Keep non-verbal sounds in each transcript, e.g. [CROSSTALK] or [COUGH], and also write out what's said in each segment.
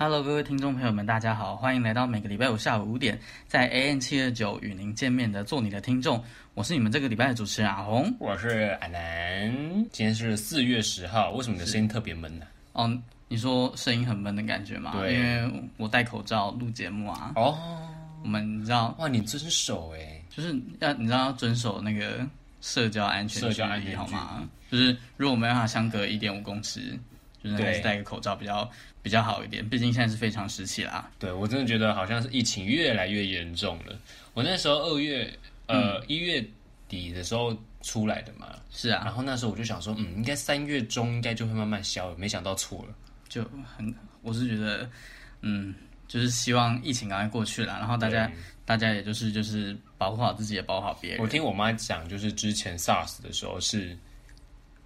Hello，各位听众朋友们，大家好，欢迎来到每个礼拜五下午五点在 AN 七二九与您见面的做你的听众，我是你们这个礼拜的主持人阿红，我是阿南，今天是四月十号，为什么你的声音特别闷呢？哦，你说声音很闷的感觉吗？对，因为我戴口罩录节目啊。哦，我们你知道？哇，你遵守哎，就是要你知道要遵守那个社交安全，社交安全好吗？就是如果没办法相隔一点五公尺，就是还是戴个口罩比较。比较好一点，毕竟现在是非常时期啦。对，我真的觉得好像是疫情越来越严重了。我那时候二月呃一、嗯、月底的时候出来的嘛，是啊。然后那时候我就想说，嗯，应该三月中应该就会慢慢消了，没想到错了。就很，我是觉得，嗯，就是希望疫情赶快过去了，然后大家大家也就是就是保护好自己，也保护好别人。我听我妈讲，就是之前 SARS 的时候是。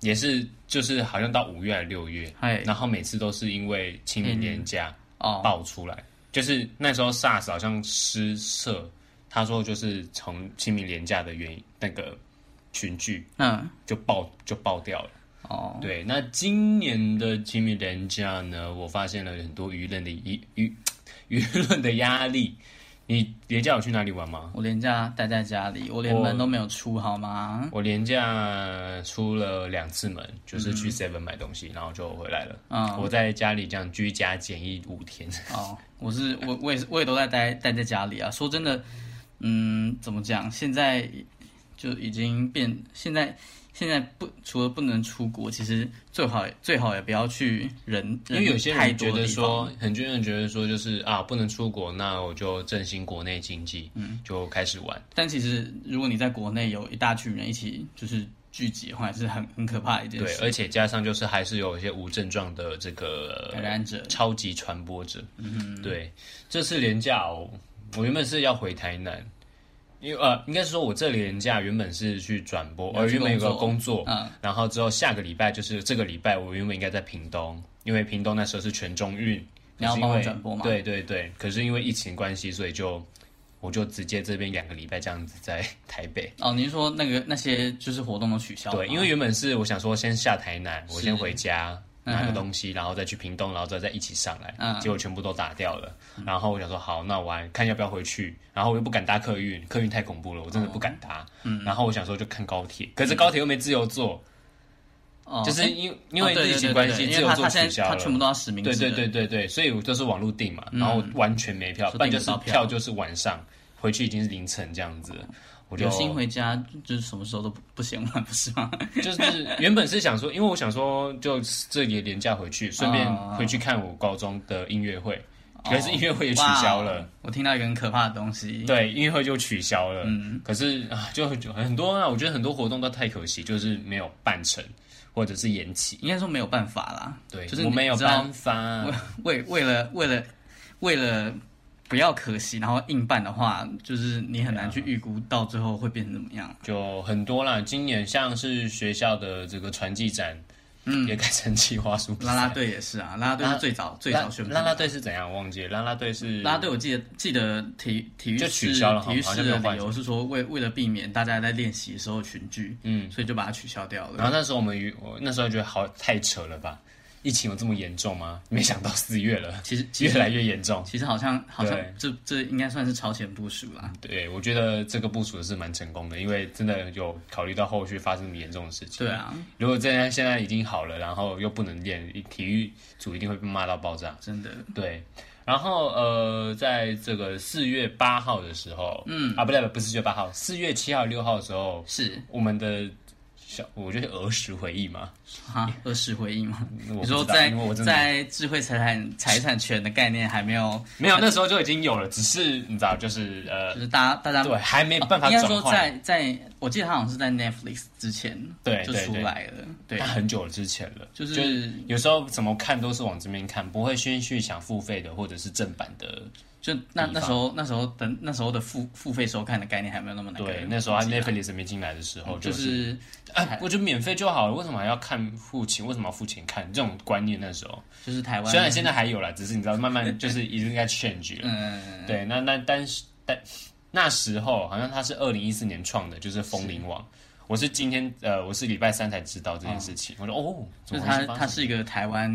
也是，就是好像到五月还是六月，然后每次都是因为清明年假哦。爆出来，就是那时候 SARS 好像失色，他说就是从清明年假的原因，那个群聚嗯。就爆就爆掉了。哦。对，那今年的清明年假呢，我发现了很多舆论的舆舆舆论的压力。你连假有去哪里玩吗？我连假待在家里，我连门都没有出，好吗？我连假出了两次门，就是去 Seven 买东西，嗯、然后就回来了。嗯，我在家里这样居家检疫五天。哦，我是我我也是我也都在待待在家里啊。说真的，嗯，怎么讲？现在就已经变现在。现在不除了不能出国，其实最好最好也不要去人，因为有些人觉得说，很多人觉得说，就是啊，不能出国，那我就振兴国内经济，嗯，就开始玩。但其实如果你在国内有一大群人一起就是聚集的话，是很很可怕的一件事。对，而且加上就是还是有一些无症状的这个感染者、超级传播者。嗯哼，对，这次廉价哦，我原本是要回台南。因为呃，应该是说，我这里连假原本是去转播，而原本有个工作，嗯，然后之后下个礼拜就是这个礼拜，我原本应该在屏东，因为屏东那时候是全中运，你要帮我转播吗？对对对，可是因为疫情关系，所以就我就直接这边两个礼拜这样子在 [LAUGHS] 台北。哦，您说那个那些就是活动都取消？对，因为原本是我想说先下台南，我先回家。拿个东西，然后再去屏东，然后再再一起上来，结果全部都打掉了。然后我想说，好，那我看要不要回去。然后我又不敢搭客运，客运太恐怖了，我真的不敢搭。然后我想说，就看高铁，可是高铁又没自由坐，就是因因为疫情关系，自由坐取消了，他全部都要实名制。对对对对对，所以我就是网络订嘛，然后完全没票，不然就是票就是晚上回去已经是凌晨这样子。有心回家，就是什么时候都不不嫌晚，不是吗？[LAUGHS] 就是原本是想说，因为我想说，就这也廉价回去，顺便回去看我高中的音乐会，可是音乐会也取消了。我听到一个很可怕的东西，对，音乐会就取消了。嗯，可是啊，就很多啊，我觉得很多活动都太可惜，就是没有办成，或者是延期。应该说没有办法啦。对，就是我没有办法。为为了为了为了。不要可惜，然后硬办的话，就是你很难去预估到最后会变成怎么样。就很多啦，今年像是学校的这个传记展，嗯，也改成企划书。啦啦队也是啊，啦啦队是最早最早宣布。啦啦队是怎样？我忘记了。啦啦队是啦啦队，我记得记得体体育就取消了，体育室的理由是说为为了避免大家在练习的时候群聚，嗯，所以就把它取消掉了。然后那时候我们我那时候觉得好太扯了吧。疫情有这么严重吗？[LAUGHS] 没想到四月了，[LAUGHS] 其实越来越严重。其实好像好像这这应该算是超前部署啦。对，我觉得这个部署是蛮成功的，因为真的有考虑到后续发生这么严重的事情。对啊，如果这样现在已经好了，然后又不能练，体育组一定会被骂到爆炸。真的。对，然后呃，在这个四月八号的时候，嗯啊，不对，不是四月八号，四月七号、六号的时候，是我们的。我觉得儿时回忆嘛，啊，儿时回忆嘛。你说在在智慧财产财产权的概念还没有没有，那时候就已经有了，只是你知道，就是呃，就是大家大家对还没办法。应该说在在，我记得他好像是在 Netflix 之前对就出来了，对，他很久了之前了，就是有时候怎么看都是往这边看，不会先去想付费的或者是正版的就那那时候那时候等那时候的付付费收看的概念还没有那么难。对，那时候 Netflix 没进来的时候，就是哎，我觉得免费就好了，为什么还要看付钱？为什么要付钱看？这种观念那时候就是台湾，虽然现在还有了，只是你知道，慢慢就是已经在 change 了。[LAUGHS] 嗯，对，那那但是但那时候好像他是二零一四年创的，就是风林网。我是今天呃，我是礼拜三才知道这件事情。我说哦，就是他他是一个台湾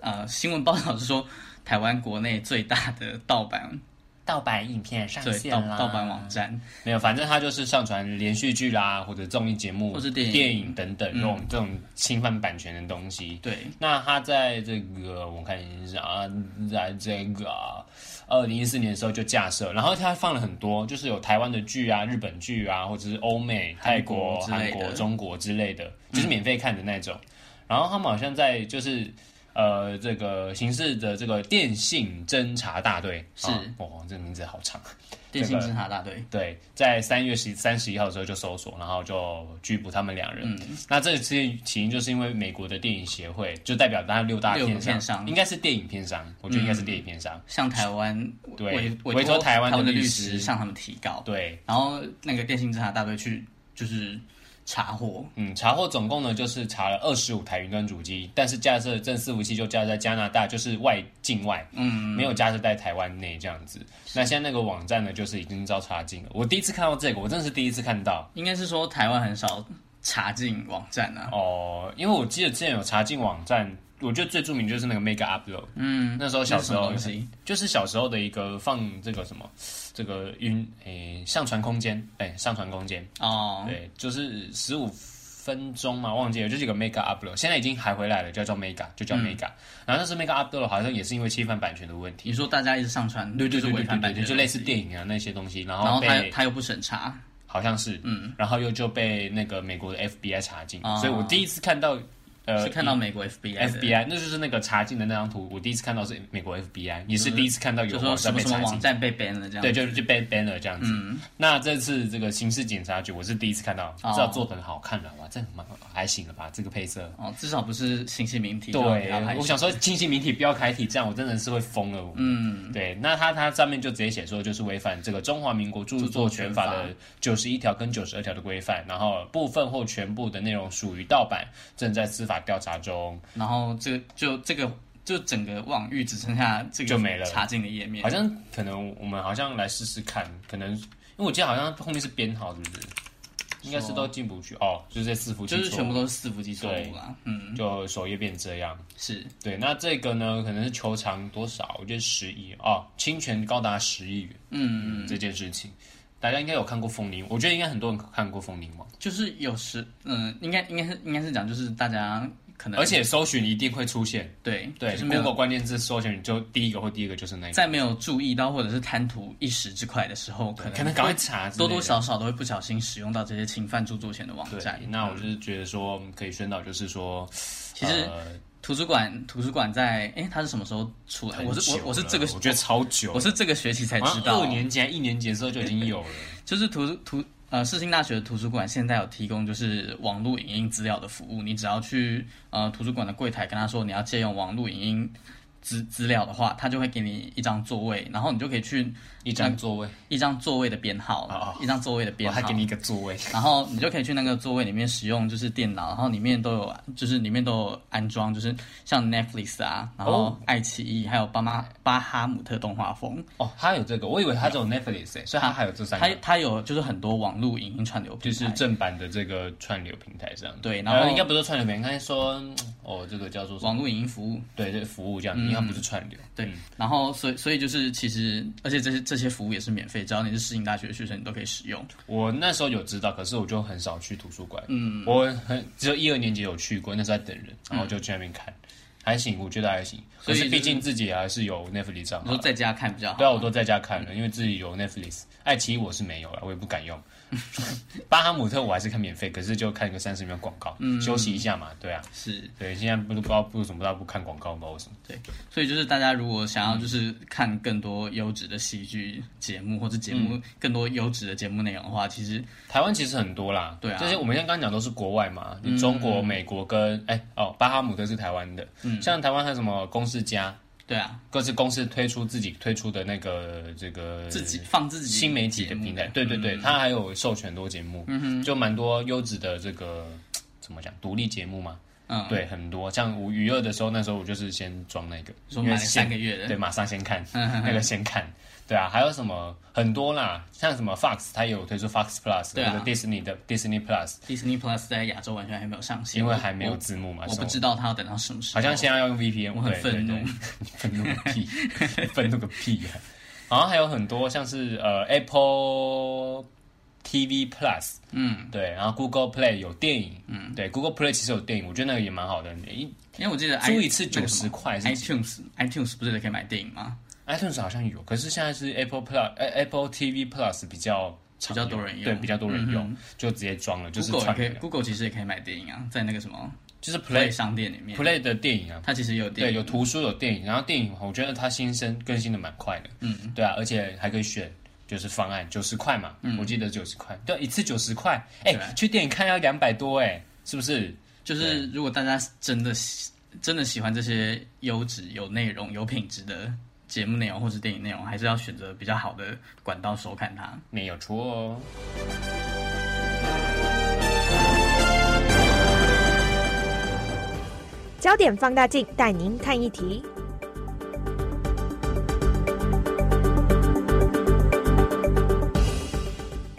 呃新闻报道是说。台湾国内最大的盗版盗版影片上线啦，盗版网站没有，反正它就是上传连续剧啦，或者综艺节目，或者电影、电影等等这种、嗯、这种侵犯版权的东西。对，那它在这个我看一下啊，在这个二零一四年的时候就架设，然后它放了很多，就是有台湾的剧啊、日本剧啊，或者是欧美、泰国、韩国、中国之类的，就是免费看的那种。嗯、然后他们好像在就是。呃，这个刑事的这个电信侦查大队是哦，这个名字好长。电信侦查大队、这个、对，在三月十三十一号的时候就搜索，然后就拘捕他们两人。嗯，那这次起因就是因为美国的电影协会就代表他六大片商，片商应该是电影片商，我觉得应该是电影片商，嗯、向台湾对委托台湾的律师向他们提告。对，然后那个电信侦查大队去就是。查获，嗯，查获总共呢就是查了二十五台云端主机，但是架设正伺服器就架在加拿大，就是外境外，嗯，没有架设在台湾内这样子。那现在那个网站呢，就是已经遭查禁了。我第一次看到这个，我真的是第一次看到。应该是说台湾很少查禁网站啊。哦，因为我记得之前有查禁网站。我觉得最著名就是那个 Mega Upload，嗯，那时候小时候就是小时候的一个放这个什么，这个云诶、欸、上传空间，哎、欸、上传空间。哦，对，就是十五分钟嘛，忘记了，就是一个 Mega Upload，现在已经还回来了，叫做 Mega，就叫 Mega，、嗯、然后那是 Mega Upload 好像也是因为侵犯版权的问题。你说大家一直上传，对对对对对对，就类似电影啊那些东西，然后然后他他又不审查，好像是，嗯，然后又就被那个美国的 FBI 查禁，哦、所以我第一次看到。呃，是看到美国 FBI，FBI 那就是那个查禁的那张图。我第一次看到是美国 FBI，也是第一次看到有网站被查禁，什么网站被 ban 了这样。对，就就被 ban 了这样子。嗯，那这次这个刑事警察局，我是第一次看到，至少做的很好看了吧？这蛮还行了吧？这个配色哦，至少不是新细明体。对，我想说新细明体不要开体，这样我真的是会疯了。嗯，对，那他他上面就直接写说，就是违反这个中华民国著作权法的九十一条跟九十二条的规范，然后部分或全部的内容属于盗版，正在司法调查中。然后这就这个就整个网域只剩下这个就没了查禁的页面，好像可能我们好像来试试看，可能因为我记得好像后面是编号，是不是？应该是都进不去哦，就是这伺服器，就是全部都是伺服器错误啦。嗯，就首页变这样，是对。那这个呢，可能是求偿多少？我觉得十亿哦，侵权高达十亿元。嗯嗯，这件事情大家应该有看过风铃，我觉得应该很多人看过枫林网，就是有时嗯，应该应该是应该是讲，就是大家。可能，而且搜寻一定会出现，对对，就是没有关键字搜寻，就第一个或第一个就是那个。在没有注意到或者是贪图一时之快的时候，可能可能赶快查，多多少少都会不小心使用到这些侵犯著作权的网站。那我就是觉得说，可以宣导，就是说，其实图书馆图书馆在哎，它是什么时候出来？我是我我是这个我觉得超久，我是这个学期才知道，二年级一年级的时候就已经有了，[LAUGHS] 就是图图。呃，世新大学的图书馆现在有提供就是网络影音资料的服务，你只要去呃图书馆的柜台跟他说你要借用网络影音资资料的话，他就会给你一张座位，然后你就可以去。一张座位，一张座位的编号，oh, 一张座位的编号，他给你一个座位，然后你就可以去那个座位里面使用，就是电脑，然后里面都有，就是里面都有安装，就是像 Netflix 啊，然后爱奇艺，还有巴马巴哈姆特动画风。哦，它有这个，我以为它只有 Netflix，欸，所以它还有这三个。它它有就是很多网络影音串流平台，就是正版的这个串流平台上。对，然后应该不是串流平台，应该说哦，这个叫做网络影音服务，对，这个服务这样，应该不是串流。对，然后所以所以就是其实，而且这是这些服务也是免费。只要你是世新大学的学生，你都可以使用。我那时候有知道，可是我就很少去图书馆。嗯，我很只有一二年级有去过，那时候在等人，然后就去那边看，嗯、还行，我觉得还行。可是毕竟自己还是有 Netflix 账号，都在家看比较好。对啊，我都在家看了，因为自己有 Netflix。爱奇艺我是没有了，我也不敢用。[LAUGHS] 巴哈姆特我还是看免费，可是就看一个三十秒广告，嗯，休息一下嘛，对啊，是对。现在不不知道不怎么不知道不看广告，不知道为什么。对，所以就是大家如果想要就是看更多优质的戏剧节目或者节目更多优质的节目内容的话，其实台湾其实很多啦，对啊，这些我们现在刚刚讲都是国外嘛，你中国、美国跟哎哦巴哈姆特是台湾的，嗯，像台湾还有什么公视+。对啊，各自公司推出自己推出的那个这个自己放自己新媒体的平台，对对对，它还有授权多节目，嗯哼，就蛮多优质的这个 [TSK] 怎么讲独立节目嘛，嗯，对，很多。像我娱乐的时候，那时候我就是先装那个，因为三个月的，对，马上先看那个先看。对啊，还有什么很多啦，像什么 Fox，它也有推出 Fox Plus，对啊，Disney 的 Disney Plus，Disney Plus 在亚洲完全还没有上线，因为还没有字幕嘛。我不知道它要等到什么时候。好像现在要用 VPN，我很愤怒，愤怒。个屁，[LAUGHS] 愤怒个屁啊！好像还有很多像是呃 Apple TV Plus，嗯，对，然后 Google Play 有电影，嗯，对，Google Play 其实有电影，我觉得那个也蛮好的，因因为我记得租一次九十块，iTunes iTunes 不是可以买电影吗？iTunes 好像有，可是现在是 Apple Plus，呃，Apple TV Plus 比较比较多人用，对，比较多人用，就直接装了。就是 Google 可以，Google 其实也可以买电影啊，在那个什么，就是 Play 商店里面，Play 的电影啊，它其实有电影，对，有图书有电影，然后电影我觉得它新生更新的蛮快的，嗯，对啊，而且还可以选，就是方案九十块嘛，我记得九十块，对，一次九十块，哎，去电影看要两百多，哎，是不是？就是如果大家真的喜真的喜欢这些优质、有内容、有品质的。节目内容或是电影内容，还是要选择比较好的管道收看它，没有错哦。焦点放大镜带您看一题。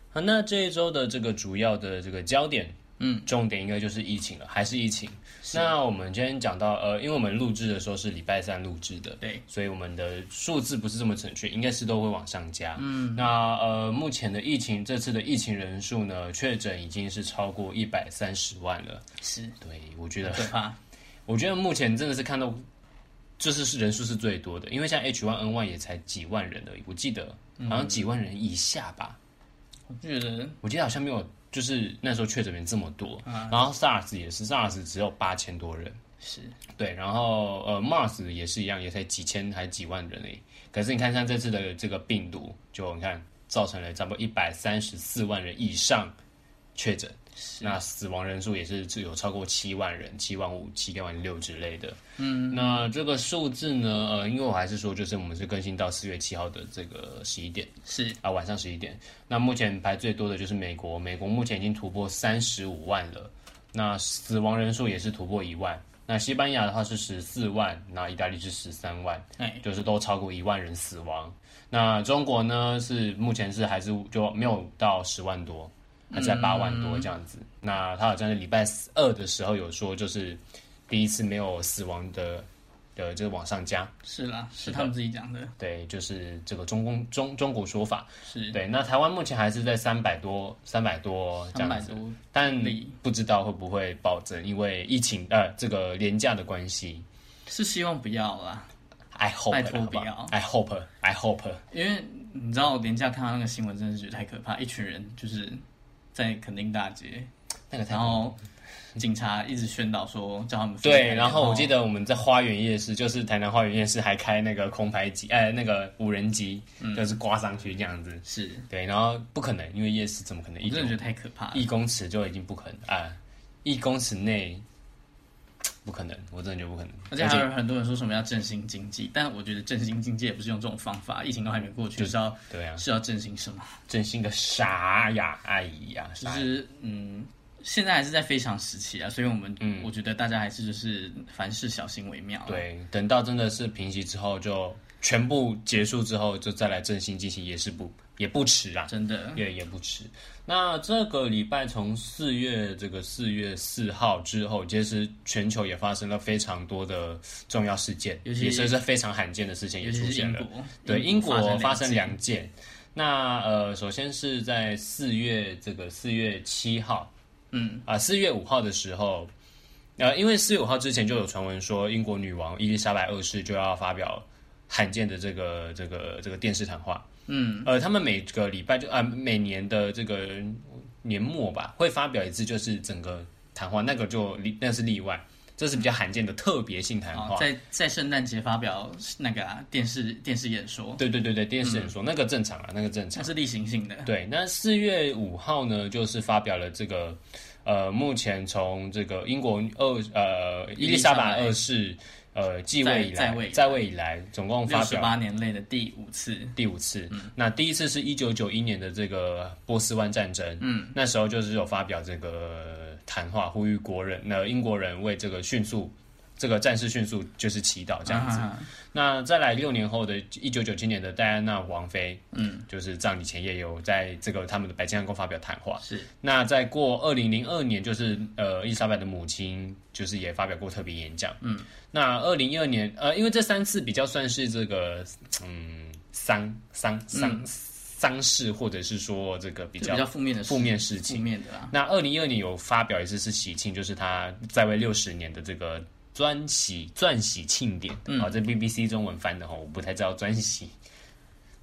好，那这一周的这个主要的这个焦点。嗯，重点应该就是疫情了，还是疫情？那我们今天讲到，呃，因为我们录制的时候是礼拜三录制的，对，所以我们的数字不是这么准确，应该是都会往上加。嗯，那呃，目前的疫情，这次的疫情人数呢，确诊已经是超过一百三十万了。是，对，我觉得可怕。[LAUGHS] 我觉得目前真的是看到，就是是人数是最多的，因为像 H1N1 也才几万人而已，我记得好像几万人以下吧。我觉得，我记得好像没有。就是那时候确诊人这么多，然后 SARS 也是 SARS 只有八千多人，是对，然后呃 MARS 也是一样，也才几千还几万人诶。可是你看像这次的这个病毒，就你看造成了差不多一百三十四万人以上确诊。是那死亡人数也是只有超过七万人，七万五、七万六之类的。嗯，那这个数字呢？呃，因为我还是说，就是我们是更新到四月七号的这个十一点，是啊，晚上十一点。那目前排最多的就是美国，美国目前已经突破三十五万了。那死亡人数也是突破一万。那西班牙的话是十四万，那意大利是十三万，哎，就是都超过一万人死亡。那中国呢？是目前是还是就没有到十万多。还在八万多这样子，嗯、那他好像是礼拜二的时候有说，就是第一次没有死亡的的，就是往上加。是啦，是他们自己讲的。对，就是这个中共中中国说法。是对。那台湾目前还是在三百多，三百多这样子，但不知道会不会暴增，因为疫情呃这个廉价的关系。是希望不要啦。I hope 拜托不要。I hope I hope。因为你知道廉价看到那个新闻，真的是觉得太可怕，一群人就是。在垦丁大街，那个，然后警察一直宣导说叫他们对，然后我记得我们在花园夜市，就是台南花园夜市还开那个空拍机，哎，那个无人机，就是挂上去这样子，是。对，然后不可能，因为夜市怎么可能？我真的觉得太可怕了，一公尺就已经不可能啊，一公尺内。不可能，我真的觉得不可能。而且还有很多人说什么要振兴经济，但我觉得振兴经济也不是用这种方法。疫情都还没过去，就是要对啊，是要振兴什么？振兴个啥呀？哎呀，就是嗯，现在还是在非常时期啊，所以我们嗯，我觉得大家还是就是凡事小心为妙。对，等到真的是平息之后，就全部结束之后，就再来振兴进行也是不也不迟啊，真的也也不迟。那这个礼拜从四月这个四月四号之后，其实全球也发生了非常多的重要事件，也是是非常罕见的事情也出现了。对，英国发生两件。那呃，首先是在四月这个四月七号，嗯啊，四月五号的时候，呃，因为四月五号之前就有传闻说，英国女王伊丽莎白二世就要发表罕见的这个这个这个电视谈话。嗯，呃，他们每个礼拜就啊，每年的这个年末吧，会发表一次，就是整个谈话，那个就例，那是例外，这是比较罕见的特别性谈话。在在圣诞节发表那个、啊、电视电视演说，对对对对，电视演说、嗯、那个正常啊，那个正常，那是例行性的。对，那四月五号呢，就是发表了这个呃，目前从这个英国二呃伊丽莎白二世。呃继位以来，在位在位以来，总共发表十八年内的第五次，第五次。嗯，那第一次是一九九一年的这个波斯湾战争，嗯，那时候就是有发表这个谈话，呼吁国人，那英国人为这个迅速。这个战事迅速就是祈祷这样子。啊、那再来六年后的一九九七年的戴安娜王妃，嗯，就是葬礼前夜有在这个他们的白金汉宫发表谈话。是。那再过二零零二年，就是呃伊丽莎白的母亲，就是也发表过特别演讲。嗯。那二零一二年，呃，因为这三次比较算是这个嗯丧丧丧丧事，或者是说这个比较比较负面的负面事情。负面的啊。那二零一二年有发表一次是喜庆，就是他在位六十年的这个。钻禧钻禧庆典，嗯、啊，这 BBC 中文翻的哈，我不太知道专禧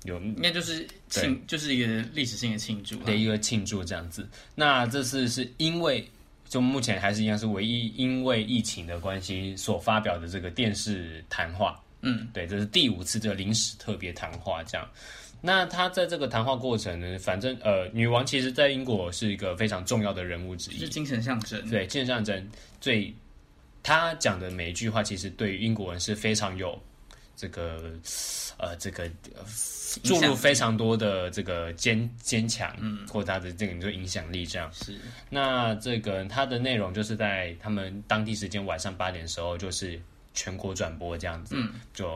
有，应该就是庆，就是一个历史性的庆祝的一个庆祝这样子。那这次是因为就目前还是一样是唯一因为疫情的关系所发表的这个电视谈话，嗯，对，这是第五次这个临时特别谈话这样。那他在这个谈话过程呢，反正呃，女王其实在英国是一个非常重要的人物之一，是精神象征，对，精神象征最。他讲的每一句话，其实对于英国人是非常有这个呃这个注入非常多的这个坚坚强，嗯，或他的这个你说影响力这样。是。那这个他的内容就是在他们当地时间晚上八点的时候，就是全国转播这样子。嗯。就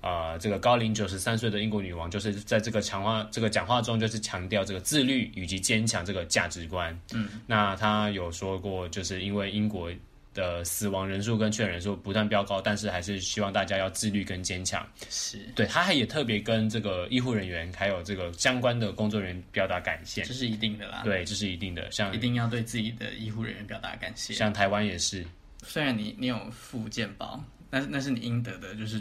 啊、呃，这个高龄九十三岁的英国女王，就是在这个强化这个讲话中，就是强调这个自律以及坚强这个价值观。嗯。那她有说过，就是因为英国。的死亡人数跟确诊人数不断飙高，但是还是希望大家要自律跟坚强。是，对，他还也特别跟这个医护人员还有这个相关的工作人员表达感谢，这是一定的啦。对，这是一定的，像一定要对自己的医护人员表达感谢。像台湾也是，虽然你你有附健保，但是那是你应得的，就是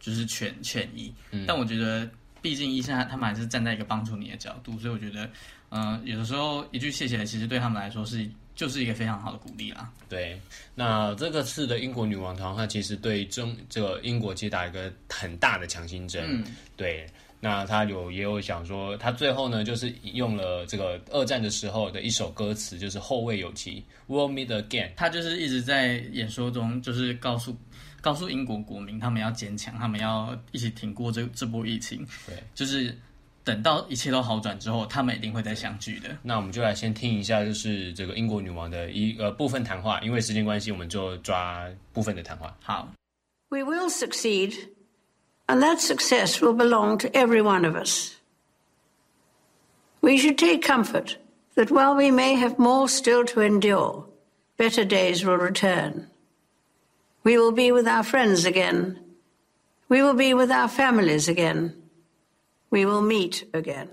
就是权权益。嗯，但我觉得，毕竟医生他们还是站在一个帮助你的角度，所以我觉得，嗯、呃，有的时候一句谢谢，其实对他们来说是。就是一个非常好的鼓励啦。对，那这个次的英国女王团话，其实对中这个英国其实打一个很大的强心针。嗯，对。那他有也有想说，他最后呢，就是用了这个二战的时候的一首歌词，就是后会有期，We'll meet again。他就是一直在演说中，就是告诉告诉英国国民，他们要坚强，他们要一起挺过这这波疫情。对，就是。等到一切都好转之后，他们一定会再相聚的。那我们就来先听一下，就是这个英国女王的一呃部分谈话。因为时间关系，我们就抓部分的谈话。好。We will succeed, and that success will belong to every one of us. We should take comfort that while we may have more still to endure, better days will return. We will be with our friends again. We will be with our families again. We will meet again.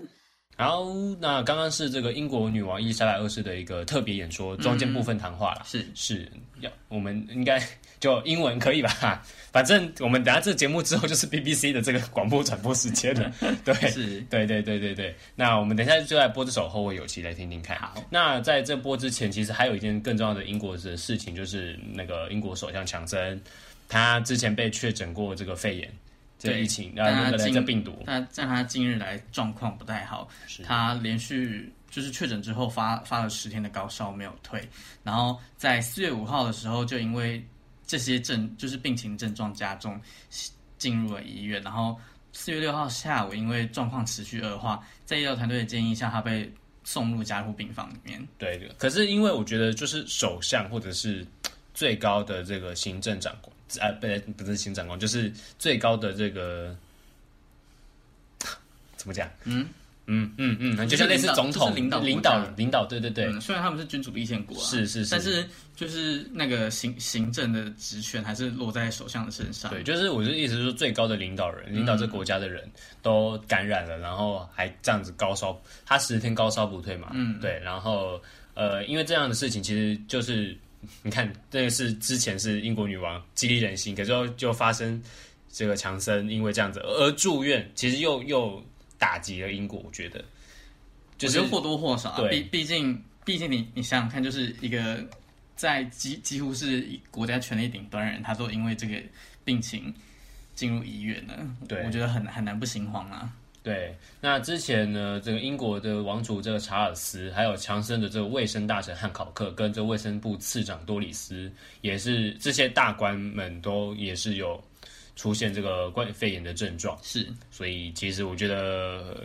好，那刚刚是这个英国女王伊丽莎白二世的一个特别演说，中间部分谈话了。是、嗯、是，要我们应该就英文可以吧？反正我们等下这个节目之后就是 BBC 的这个广播转播时间了。[LAUGHS] 对，是，对对对对对。那我们等一下就来播这首《后会有期》来听听看。好，那在这播之前，其实还有一件更重要的英国的事情，就是那个英国首相强森，他之前被确诊过这个肺炎。这疫情，然后来这病毒，他在他近日来状况不太好，他连续就是确诊之后发发了十天的高烧没有退，然后在四月五号的时候就因为这些症就是病情症状加重进入了医院，然后四月六号下午因为状况持续恶化，在医疗团队的建议下，他被送入加护病房里面。对的，可是因为我觉得就是首相或者是最高的这个行政长官。啊，不，不是行长官，就是最高的这个，怎么讲？嗯嗯嗯嗯，就像类似总统、领导、领导、领导，对对对。虽然他们是君主立宪国啊，是是是，但是就是那个行行政的职权还是落在首相的身上。对，就是我的意思是说，最高的领导人，领导这国家的人都感染了，然后还这样子高烧，他十天高烧不退嘛。嗯，对，然后呃，因为这样的事情，其实就是。[LAUGHS] 你看，这个是之前是英国女王激励人心，可是后就发生这个强森因为这样子而住院，其实又又打击了英国。我觉得，就是或多或少，毕毕竟毕竟你你想想看，就是一个在几几乎是国家权力顶端人，他都因为这个病情进入医院了，对，我觉得很很难不心慌啊。对，那之前呢，这个英国的王储这个查尔斯，还有强生的这个卫生大臣汉考克，跟这卫生部次长多里斯，也是这些大官们都也是有出现这个冠肺炎的症状。是，所以其实我觉得，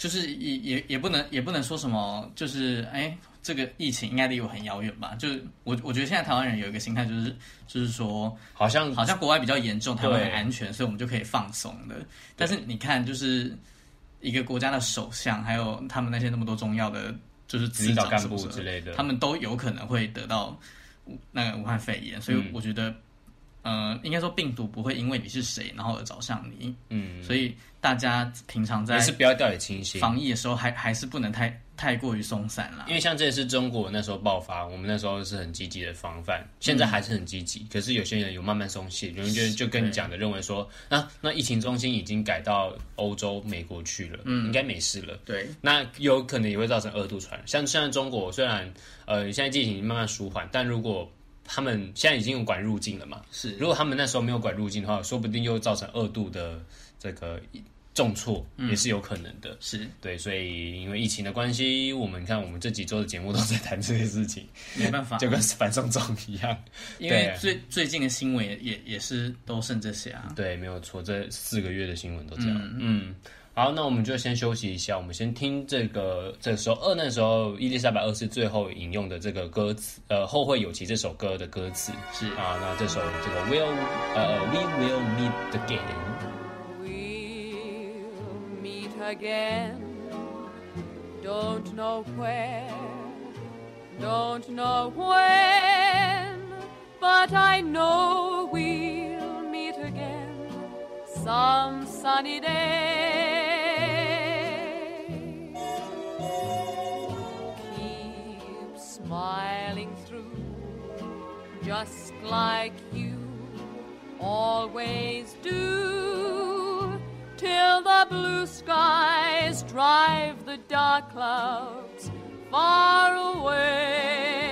就是也也也不能也不能说什么，就是哎。这个疫情应该离我很遥远吧？就是我，我觉得现在台湾人有一个心态，就是就是说，好像好像国外比较严重，台湾很安全，所以我们就可以放松的。但是你看，就是一个国家的首相，还有他们那些那么多重要的，就是领导干部之类的，他们都有可能会得到那个武汉肺炎。所以我觉得，嗯、呃，应该说病毒不会因为你是谁，然后而找上你。嗯，所以大家平常在是不要掉以轻心，防疫的时候还还是不能太。太过于松散了，因为像这次中国那时候爆发，我们那时候是很积极的防范，现在还是很积极。嗯、可是有些人有慢慢松懈，有人就就跟你讲的认为说，啊，那疫情中心已经改到欧洲、美国去了，嗯，应该没事了。对，那有可能也会造成二度传染。像现在中国虽然呃现在疫情慢慢舒缓，但如果他们现在已经有管入境了嘛，是，如果他们那时候没有管入境的话，说不定又造成二度的这个。重挫也是有可能的，嗯、是对，所以因为疫情的关系，我们看我们这几周的节目都在谈这些事情，没办法，[LAUGHS] 就跟反送中一样。因为最最近的新闻也也，也是都剩这些啊。对，没有错，这四个月的新闻都这样。嗯，嗯，好，那我们就先休息一下，我们先听这个这个时候二那时候伊丽莎白二世最后引用的这个歌词，呃，后会有期这首歌的歌词是啊，那这首这个 Will 呃 We will meet again meet。Again, don't know where, don't know when, but I know we'll meet again some sunny day. Just like you always do till the blue skies drive the dark clouds far away.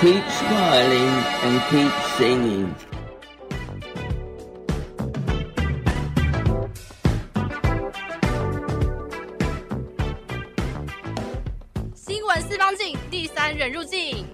Keep smiling and keep singing. 新闻四方镜，第三人入境。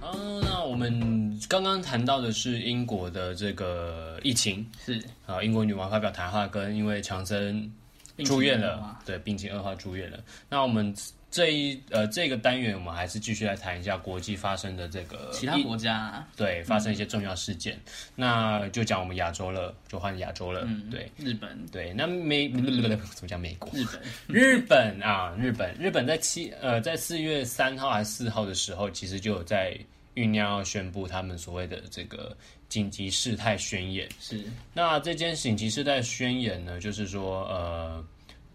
好，那我们刚刚谈到的是英国的这个疫情，是啊，英国女王发表谈话，跟因为强生。住院了，对，病情恶化住院了。那我们这一呃这个单元，我们还是继续来谈一下国际发生的这个其他国家、啊，对，发生一些重要事件。嗯、那就讲我们亚洲了，就换亚洲了。嗯，对，日本，对，那美怎么讲美国？日本，[LAUGHS] 日本啊，日本，日本在七呃在四月三号还是四号的时候，其实就有在酝酿要宣布他们所谓的这个。紧急事态宣言。是，那这件紧急事态宣言呢，就是说，呃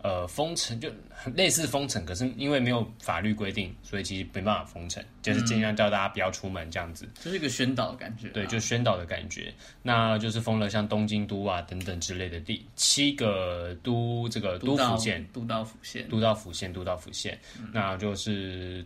呃，封城就类似封城，可是因为没有法律规定，所以其实没办法封城，就是尽量叫大家不要出门这样子，嗯、就是一个宣导的感觉、啊，对，就宣导的感觉。那就是封了像东京都啊等等之类的地七个都，这个都府县、都道府县、都道府县、都道府县，那就是。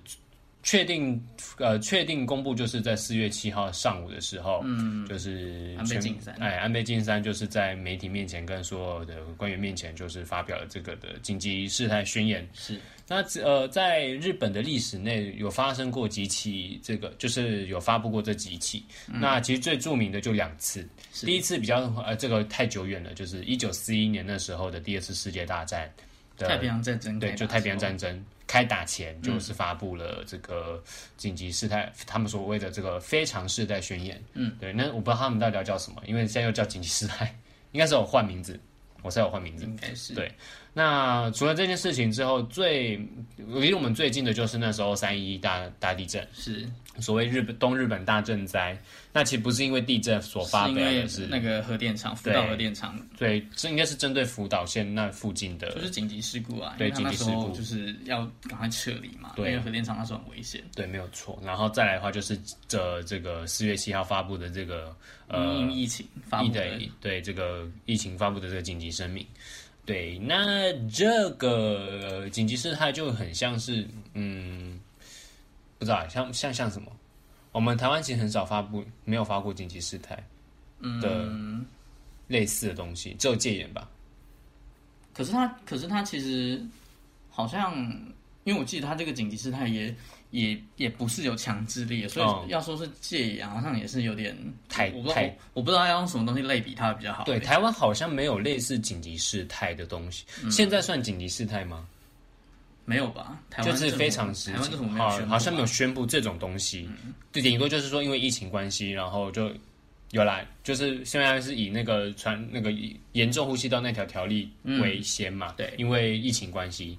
确定，呃，确定公布就是在四月七号上午的时候，嗯，就是安倍晋三，哎，安倍晋三就是在媒体面前跟所有的官员面前，就是发表了这个的紧急事态宣言。是，那呃，在日本的历史内有发生过几起，这个就是有发布过这几起。嗯、那其实最著名的就两次，第一次比较呃，这个太久远了，就是一九四一年那时候的第二次世界大战的太平洋战争，对，就太平洋战争。开打前就是发布了这个紧急事态，嗯、他们所谓的这个非常事态宣言。嗯，对，那我不知道他们到底要叫什么，因为现在又叫紧急事态，应该是有换名字，我是有换名字，应该是对。那除了这件事情之后，最离我们最近的就是那时候三一一大大地震，是所谓日本东日本大震灾。那其实不是因为地震所发表的，是那个核电厂福岛核电厂。对，这应该是针对福岛县那附近的，就是紧急事故啊。对，紧急事故就是要赶快撤离嘛。对，因为核电厂那时候很危险。对，没有错。然后再来的话，就是这这个四月七号发布的这个呃疫情发布的对对这个疫情发布的这个紧急声明。对，那这个紧急事态就很像是，嗯，不知道像像像什么？我们台湾其实很少发布，没有发过紧急事态的类似的东西，只有戒严吧。可是他，可是他其实好像，因为我记得他这个紧急事态也也也不是有强制力，所以要说是戒严，好像也是有点太太，我不知道要用什么东西类比它会比较好。对，台湾好像没有类似紧急事态的东西，嗯、现在算紧急事态吗？没有吧？台湾就是非常时期，好，好像没有宣布这种东西。最顶多就是说，因为疫情关系，然后就有来，就是现在是以那个传那个严重呼吸道那条条例为先嘛。对，因为疫情关系。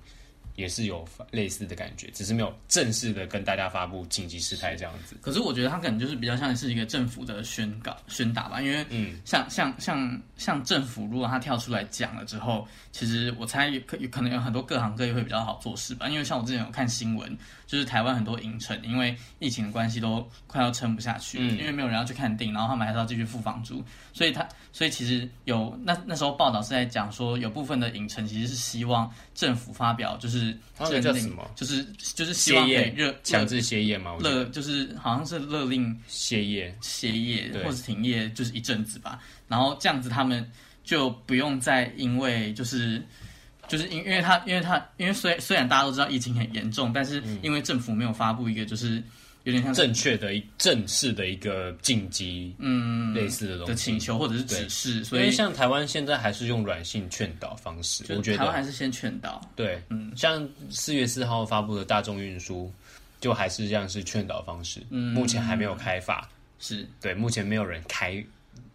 也是有类似的感觉，只是没有正式的跟大家发布紧急事态这样子。可是我觉得他可能就是比较像是一个政府的宣告、宣达吧，因为嗯，像像像像政府，如果他跳出来讲了之后，其实我猜有可有可能有很多各行各业会比较好做事吧。因为像我之前有看新闻，就是台湾很多影城因为疫情的关系都快要撑不下去，嗯，因为没有人要去看电影，然后他们还是要继续付房租，所以他所以其实有那那时候报道是在讲说，有部分的影城其实是希望政府发表就是。是，这叫什么？就是就是希望给热强制歇业嘛？勒就是好像是勒令歇业、歇业或者停业，就是一阵子吧。然后这样子，他们就不用再因为就是就是因因为他因为他因为虽虽然大家都知道疫情很严重，但是因为政府没有发布一个就是。有点像正确的一正式的一个紧急，嗯，类似的东西的请求或者是指示，所以像台湾现在还是用软性劝导方式，我觉得台湾还是先劝导，对，嗯，像四月四号发布的大众运输，就还是这样是劝导方式，嗯，目前还没有开发，是对，目前没有人开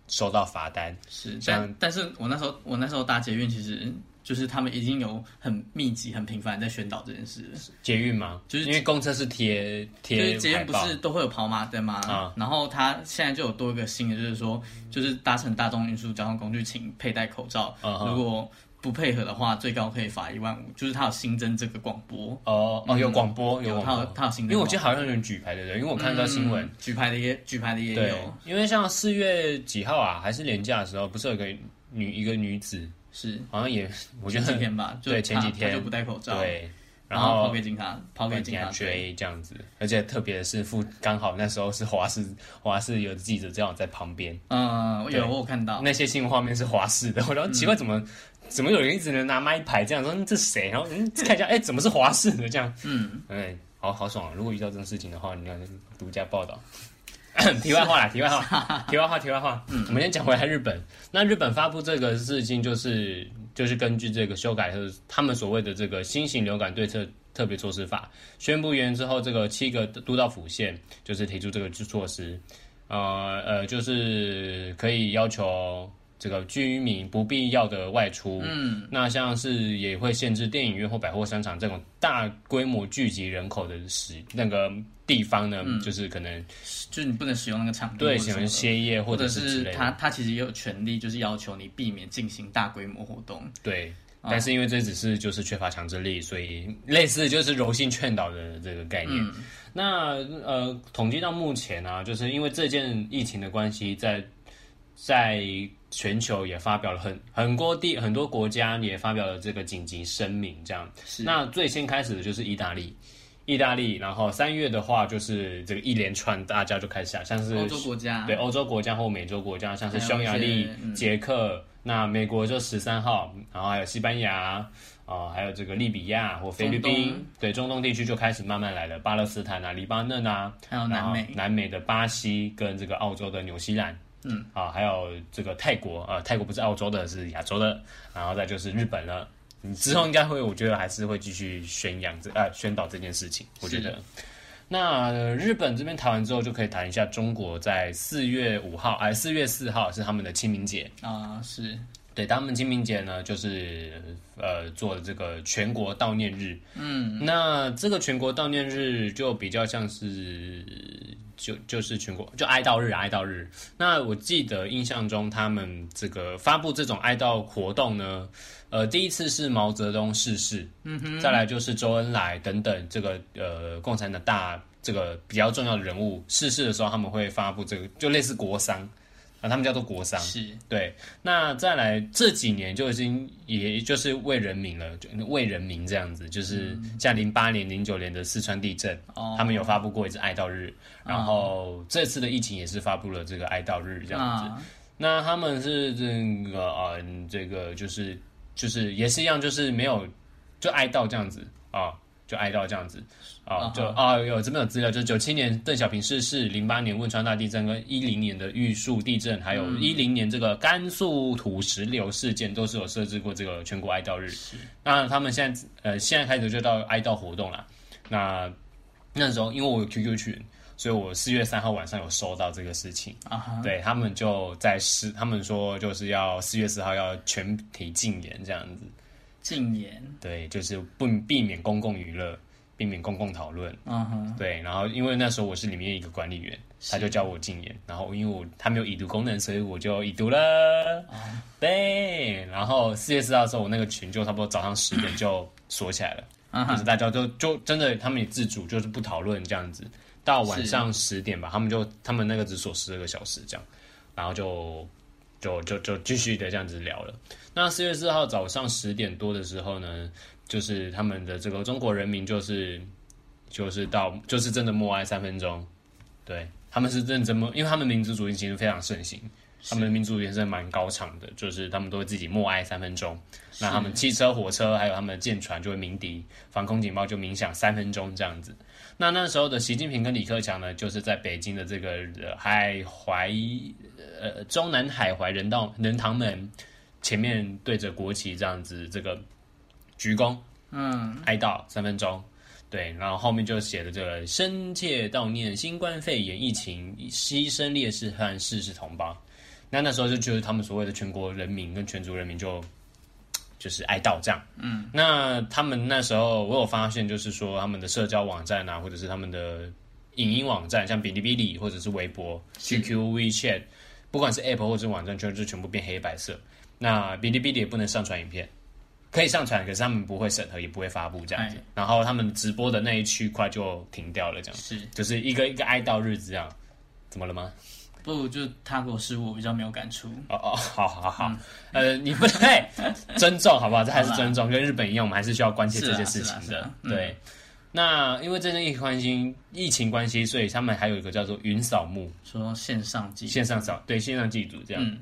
收到罚单，是，但但是我那时候我那时候搭捷运其实。就是他们已经有很密集、很频繁在宣导这件事。捷运吗？就是因为公车是贴贴，就是捷运不是都会有跑马灯吗？啊，然后他现在就有多一个新的，就是说，就是搭乘大众运输交通工具，请佩戴口罩。啊、如果不配合的话，最高可以罚一万五。就是他有新增这个广播。哦哦，有广播，有他有他有新增。因为我记得好像有人举牌的人，因为我看到新闻、嗯，举牌的也举牌的也有。因为像四月几号啊，还是年假的时候，不是有个女一个女子。是，好像也，我觉得前几天吧，对，前几天就不戴口罩，对，然后抛给警察，抛给警察追这样子，而且特别是，副刚好那时候是华视，[LAUGHS] 华视有记者正好在旁边，嗯，有我有看到那些新闻画面是华视的，然后奇怪怎么怎么有人一直能拿麦牌这样说，这是谁？然后嗯看一下，哎，怎么是华视的这样？嗯，哎，好好爽啊！如果遇到这种事情的话，你要独家报道。题外话啦，题外话，[LAUGHS] 题外话，题外话。嗯，我们先讲回来日本。那日本发布这个事情，就是就是根据这个修改，就是他们所谓的这个新型流感对策特别措施法宣布完之后，这个七个都道府县就是提出这个措施，呃呃，就是可以要求。这个居民不必要的外出，嗯，那像是也会限制电影院或百货商场这种大规模聚集人口的使那个地方呢，嗯、就是可能就是你不能使用那个场地，对，使用歇业或者是他他其实也有权利，就是要求你避免进行大规模活动，对，哦、但是因为这只是就是缺乏强制力，所以类似就是柔性劝导的这个概念。嗯、那呃，统计到目前呢、啊，就是因为这件疫情的关系，在在。全球也发表了很很多地很多国家也发表了这个紧急声明，这样。是。那最先开始的就是意大利，意大利，然后三月的话就是这个一连串大家就开始下，像是欧洲国家，对欧洲国家或美洲国家，像是匈牙利、捷克，嗯、那美国就十三号，然后还有西班牙啊、呃，还有这个利比亚或菲律宾，中对中东地区就开始慢慢来了，巴勒斯坦啊、黎巴嫩啊，还有南美，南美的巴西跟这个澳洲的纽西兰。嗯啊，还有这个泰国啊，泰国不是澳洲的，是亚洲的，然后再就是日本了。你之后应该会，我觉得还是会继续宣扬这呃宣导这件事情。我觉得，是那日本这边谈完之后，就可以谈一下中国在四月五号，哎，四月四号是他们的清明节啊，是对，他们清明节呢，就是呃做的这个全国悼念日。嗯，那这个全国悼念日就比较像是就就是全国就哀悼日，哀悼日。那我记得印象中，他们这个发布这种哀悼活动呢，呃，第一次是毛泽东逝世，嗯哼，再来就是周恩来等等这个呃共产党大这个比较重要的人物逝世的时候，他们会发布这个就类似国丧。啊，他们叫做国商，是对。那再来这几年就已经，也就是为人民了，就为人民这样子，就是像零八年、零九年的四川地震，哦、他们有发布过一次哀悼日，哦、然后这次的疫情也是发布了这个哀悼日这样子。哦、那他们是这个啊、呃，这个就是就是也是一样，就是没有就哀悼这样子啊。就哀悼这样子啊，就啊有这边有资料，就是九七年邓小平逝世，零八年汶川大地震跟一零年的玉树地震，还有一零年这个甘肃土石流事件，都是有设置过这个全国哀悼日。那他们现在呃现在开始就到哀悼活动了。那那时候因为我有 QQ 群，所以我四月三号晚上有收到这个事情啊。Uh huh. 对，他们就在四，他们说就是要四月四号要全体禁言这样子。禁言，对，就是不避免公共娱乐，避免公共讨论。嗯哼，对。然后因为那时候我是里面一个管理员，他就叫我禁言。然后因为我他没有已读功能，所以我就已读了。嗯、对。然后四月四号的时候，我那个群就差不多早上十点就锁起来了，就是大家都就真的他们也自主，就是不讨论这样子。到晚上十点吧，他们就他们那个只锁十二个小时这样，然后就。就就就继续的这样子聊了。那四月四号早上十点多的时候呢，就是他们的这个中国人民就是就是到就是真的默哀三分钟。对，他们是认真默，因为他们民族主义其实非常盛行，他们的民族主义是蛮高涨的，就是他们都会自己默哀三分钟。那他们汽车、火车还有他们的舰船就会鸣笛，防空警报就鸣响三分钟这样子。那那时候的习近平跟李克强呢，就是在北京的这个海淮。呃，中南海怀仁道人堂门前面对着国旗这样子，这个鞠躬，嗯，哀悼三分钟，对，然后后面就写了这个深切悼念新冠肺炎疫情牺牲烈士和逝世同胞。那那时候就觉得他们所谓的全国人民跟全族人民就就是哀悼这样，嗯，那他们那时候我有发现，就是说他们的社交网站啊，或者是他们的影音网站，像哔哩哔哩或者是微博、QQ、WeChat。不管是 App 或者是网站，全就全部变黑白色。那哔哩哔哩也不能上传影片，可以上传，可是他们不会审核，也不会发布这样子。哎、然后他们直播的那一区块就停掉了，这样。是，就是一个一个哀悼日子这样。怎么了吗？不，就他给我失误，我比较没有感触。哦哦，好好好。嗯、呃，你不 [LAUGHS] 对，尊重好不好？这还是尊重，跟日本一样，我们还是需要关切这些事情的。对。嗯那因为这阵疫情关系，疫情关系，所以他们还有一个叫做云扫墓，说线上祭，线上扫，对，线上祭祖这样。嗯、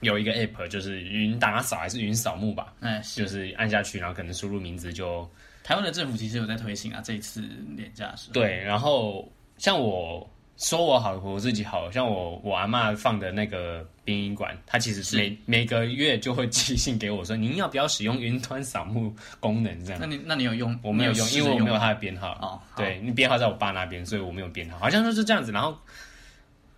有一个 app 就是云打扫还是云扫墓吧？哎，是就是按下去，然后可能输入名字就。台湾的政府其实有在推行啊，这一次年假是。对，然后像我。说我好，我自己好，像我我阿嬷放的那个殡仪馆，它其实是每是每个月就会寄信给我说，您要不要使用云端扫墓功能这样？那你那你有用？我没有用，因为我没有它的编号。哦，对，你编号在我爸那边，所以我没有编号。好像就是这样子。然后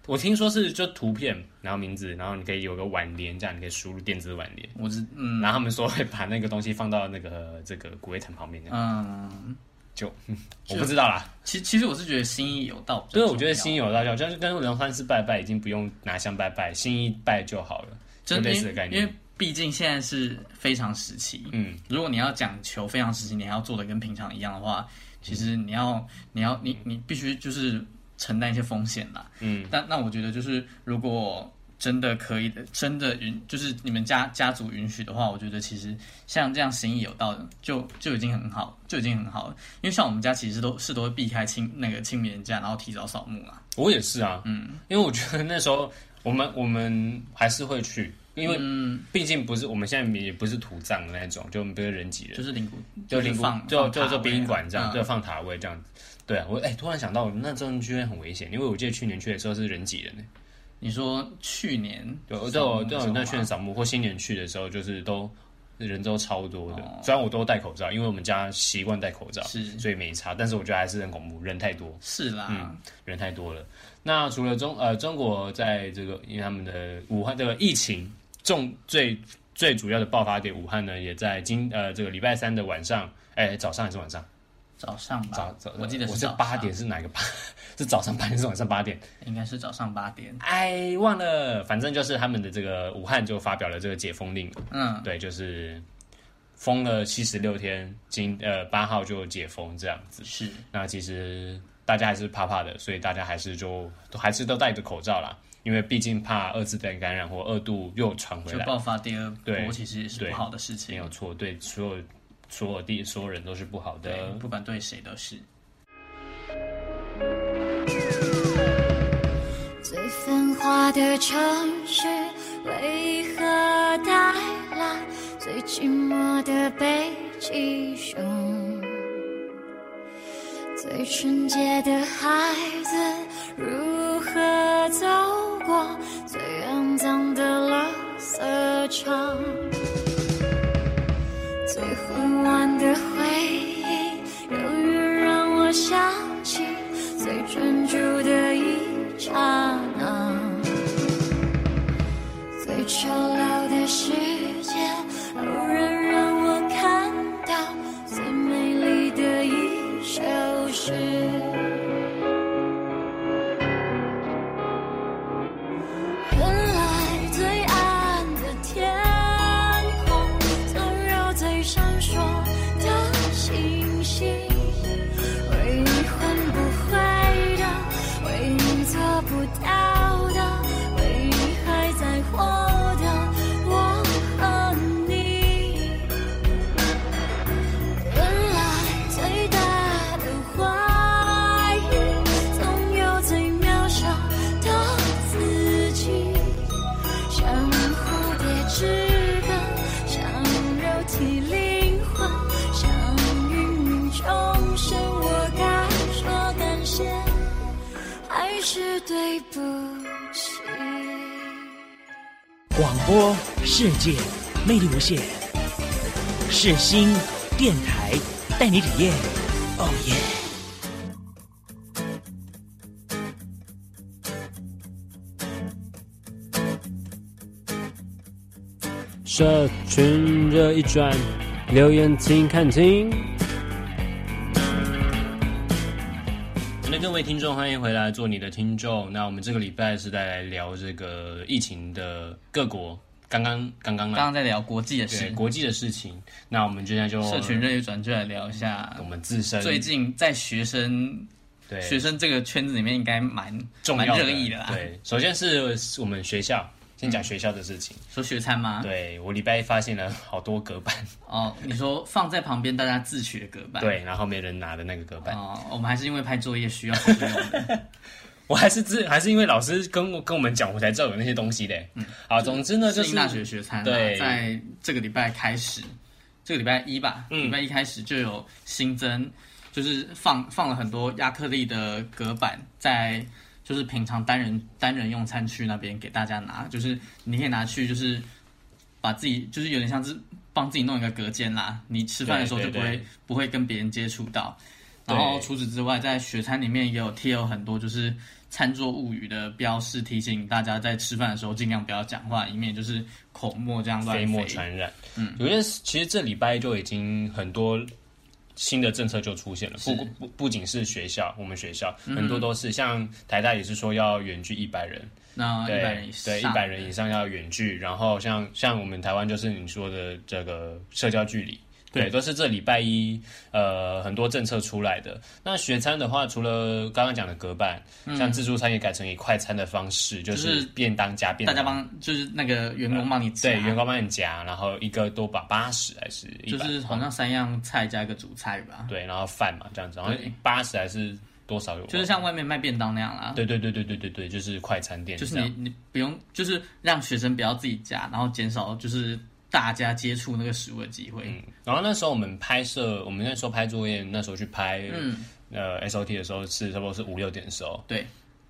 我听说是就图片，然后名字，然后你可以有个挽联，这样你可以输入电子挽联。我是嗯，然后他们说会把那个东西放到那个这个骨灰坛旁边。嗯。就 [LAUGHS] 我不知道啦。其其实我是觉得心意有到，对，我觉得心意有道，就是跟龙山寺拜拜，已经不用拿香拜拜，心意拜就好了，就类似的概念。因为毕竟现在是非常时期，嗯，如果你要讲求非常时期，你还要做的跟平常一样的话，其实你要你要你你必须就是承担一些风险啦，嗯。但那我觉得就是如果。真的可以的，真的允就是你们家家族允许的话，我觉得其实像这样心意有道的，就就已经很好，就已经很好了。因为像我们家其实都是都会避开清那个清明假，然后提早扫墓啊。我也是啊，嗯，因为我觉得那时候我们 [LAUGHS] 我们还是会去，因为毕竟不是我们现在也不是土葬的那种，就我们不是人挤人，就是灵骨，就灵骨，就就就殡仪馆这样，就放塔位这样子。对啊，我哎突然想到，那中区很危险，因为我记得去年去的时候是人挤人呢。你说去年对，我在我在我那去年扫墓或新年去的时候，就是都人都超多的。虽然我都戴口罩，因为我们家习惯戴口罩，是所以没差。但是我觉得还是很恐怖，人太多。是啦，嗯，人太多了。那除了中呃中国在这个因为他们的武汉这个疫情重最最主要的爆发点武汉呢，也在今呃这个礼拜三的晚上，哎、欸，早上还是晚上？早上吧，早早，我记得是八点，是哪个八？[LAUGHS] 是早上八点，是晚上八点？应该是早上八点。哎，忘了，反正就是他们的这个武汉就发表了这个解封令。嗯，对，就是封了七十六天，今呃八号就解封这样子。是，那其实大家还是怕怕的，所以大家还是就都还是都戴着口罩啦，因为毕竟怕二次被感染或二度又传回来，就爆发第二波，其实也是不好的事情。没有错，对所有。所有地所有人都是不好的，不管对谁都是。最繁华的城市，为何带来最寂寞的北极熊？最纯洁的孩子，如何走过最肮脏的垃圾场？界魅力无限，是新电台带你体验。哦耶！社群热一转，留言请看清。那各位听众，欢迎回来做你的听众。那我们这个礼拜是在来聊这个疫情的各国。刚刚刚刚刚刚在聊国际的事，国际的事情。那我们现在就社群热一转，就来聊一下我们自身。最近在学生对学生这个圈子里面，应该蛮重要热议的啦。对，首先是我们学校，先讲学校的事情。嗯、说学餐吗？对，我礼拜一发现了好多隔板。哦，你说放在旁边大家自取的隔板？对，然后没人拿的那个隔板。哦，我们还是因为拍作业需要用 [LAUGHS] 我还是知还是因为老师跟我跟我们讲，我才知道有那些东西的。嗯，好，总之呢，就是大学学餐，对，在这个礼拜开始，这个礼拜一吧，礼拜一开始就有新增，就是放放了很多亚克力的隔板在，就是平常单人单人用餐区那边给大家拿，就是你可以拿去，就是把自己就是有点像是帮自己弄一个隔间啦，你吃饭的时候就不会不会跟别人接触到。然后除此之外，在学餐里面也有贴有很多就是。餐桌物语的标示提醒大家在吃饭的时候尽量不要讲话，以免就是口沫这样乱飞，飞沫传染。嗯，有些其实这礼拜就已经很多新的政策就出现了，不不不仅是学校，我们学校、嗯、很多都是像台大也是说要远距一百人，那一百人以上，对一百人以上要远距，然后像像我们台湾就是你说的这个社交距离。对，都是这礼拜一，呃，很多政策出来的。那学餐的话，除了刚刚讲的隔板，嗯、像自助餐也改成以快餐的方式，就是便当加便当，大家帮就是那个员工帮你对，员工帮你夹，然后一个多把八十还是100，就是好像三样菜加一个主菜吧？对，然后饭嘛这样子，然后八十还是多少有？就是像外面卖便当那样啦。对对对对对对对，就是快餐店，就是你你不用，就是让学生不要自己夹，然后减少就是。大家接触那个食物的机会。嗯，然后那时候我们拍摄，我们那时候拍作业，那时候去拍，嗯，呃，SOT 的时候是差不多是五六点的时候。对，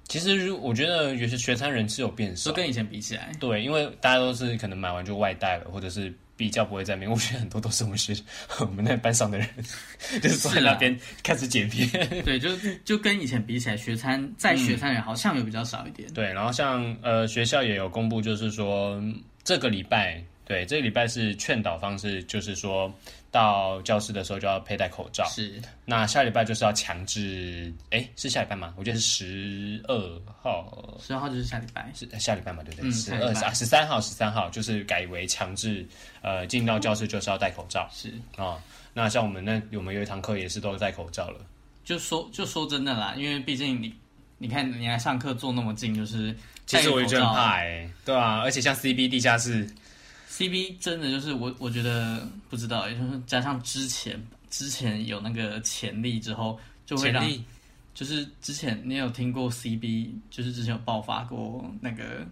其实我觉得有些学餐人是有变少，都跟以前比起来。对，因为大家都是可能买完就外带了，或者是比较不会在那边。我觉得很多都是我们学我们那班上的人，[LAUGHS] 就是坐在那边开始剪片。对，就就跟以前比起来，学餐在学餐人好像有比较少一点。对，然后像呃学校也有公布，就是说这个礼拜。对，这个礼拜是劝导方式，就是说到教室的时候就要佩戴口罩。是。那下礼拜就是要强制，哎，是下礼拜吗？我觉得是十二号。十二号就是下礼拜。是下礼拜嘛？对不对？十二啊，十三号，十三号就是改为强制，呃，进到教室就是要戴口罩。是啊，那像我们那我们有一堂课也是都戴口罩了。就说就说真的啦，因为毕竟你你看你来上课坐那么近，就是其实我也觉得很怕哎、欸，对啊，而且像 CB 地下室。CB 真的就是我，我觉得不知道，也就是加上之前之前有那个潜力之后，就会让，就是之前你有听过 CB，就是之前有爆发过那个。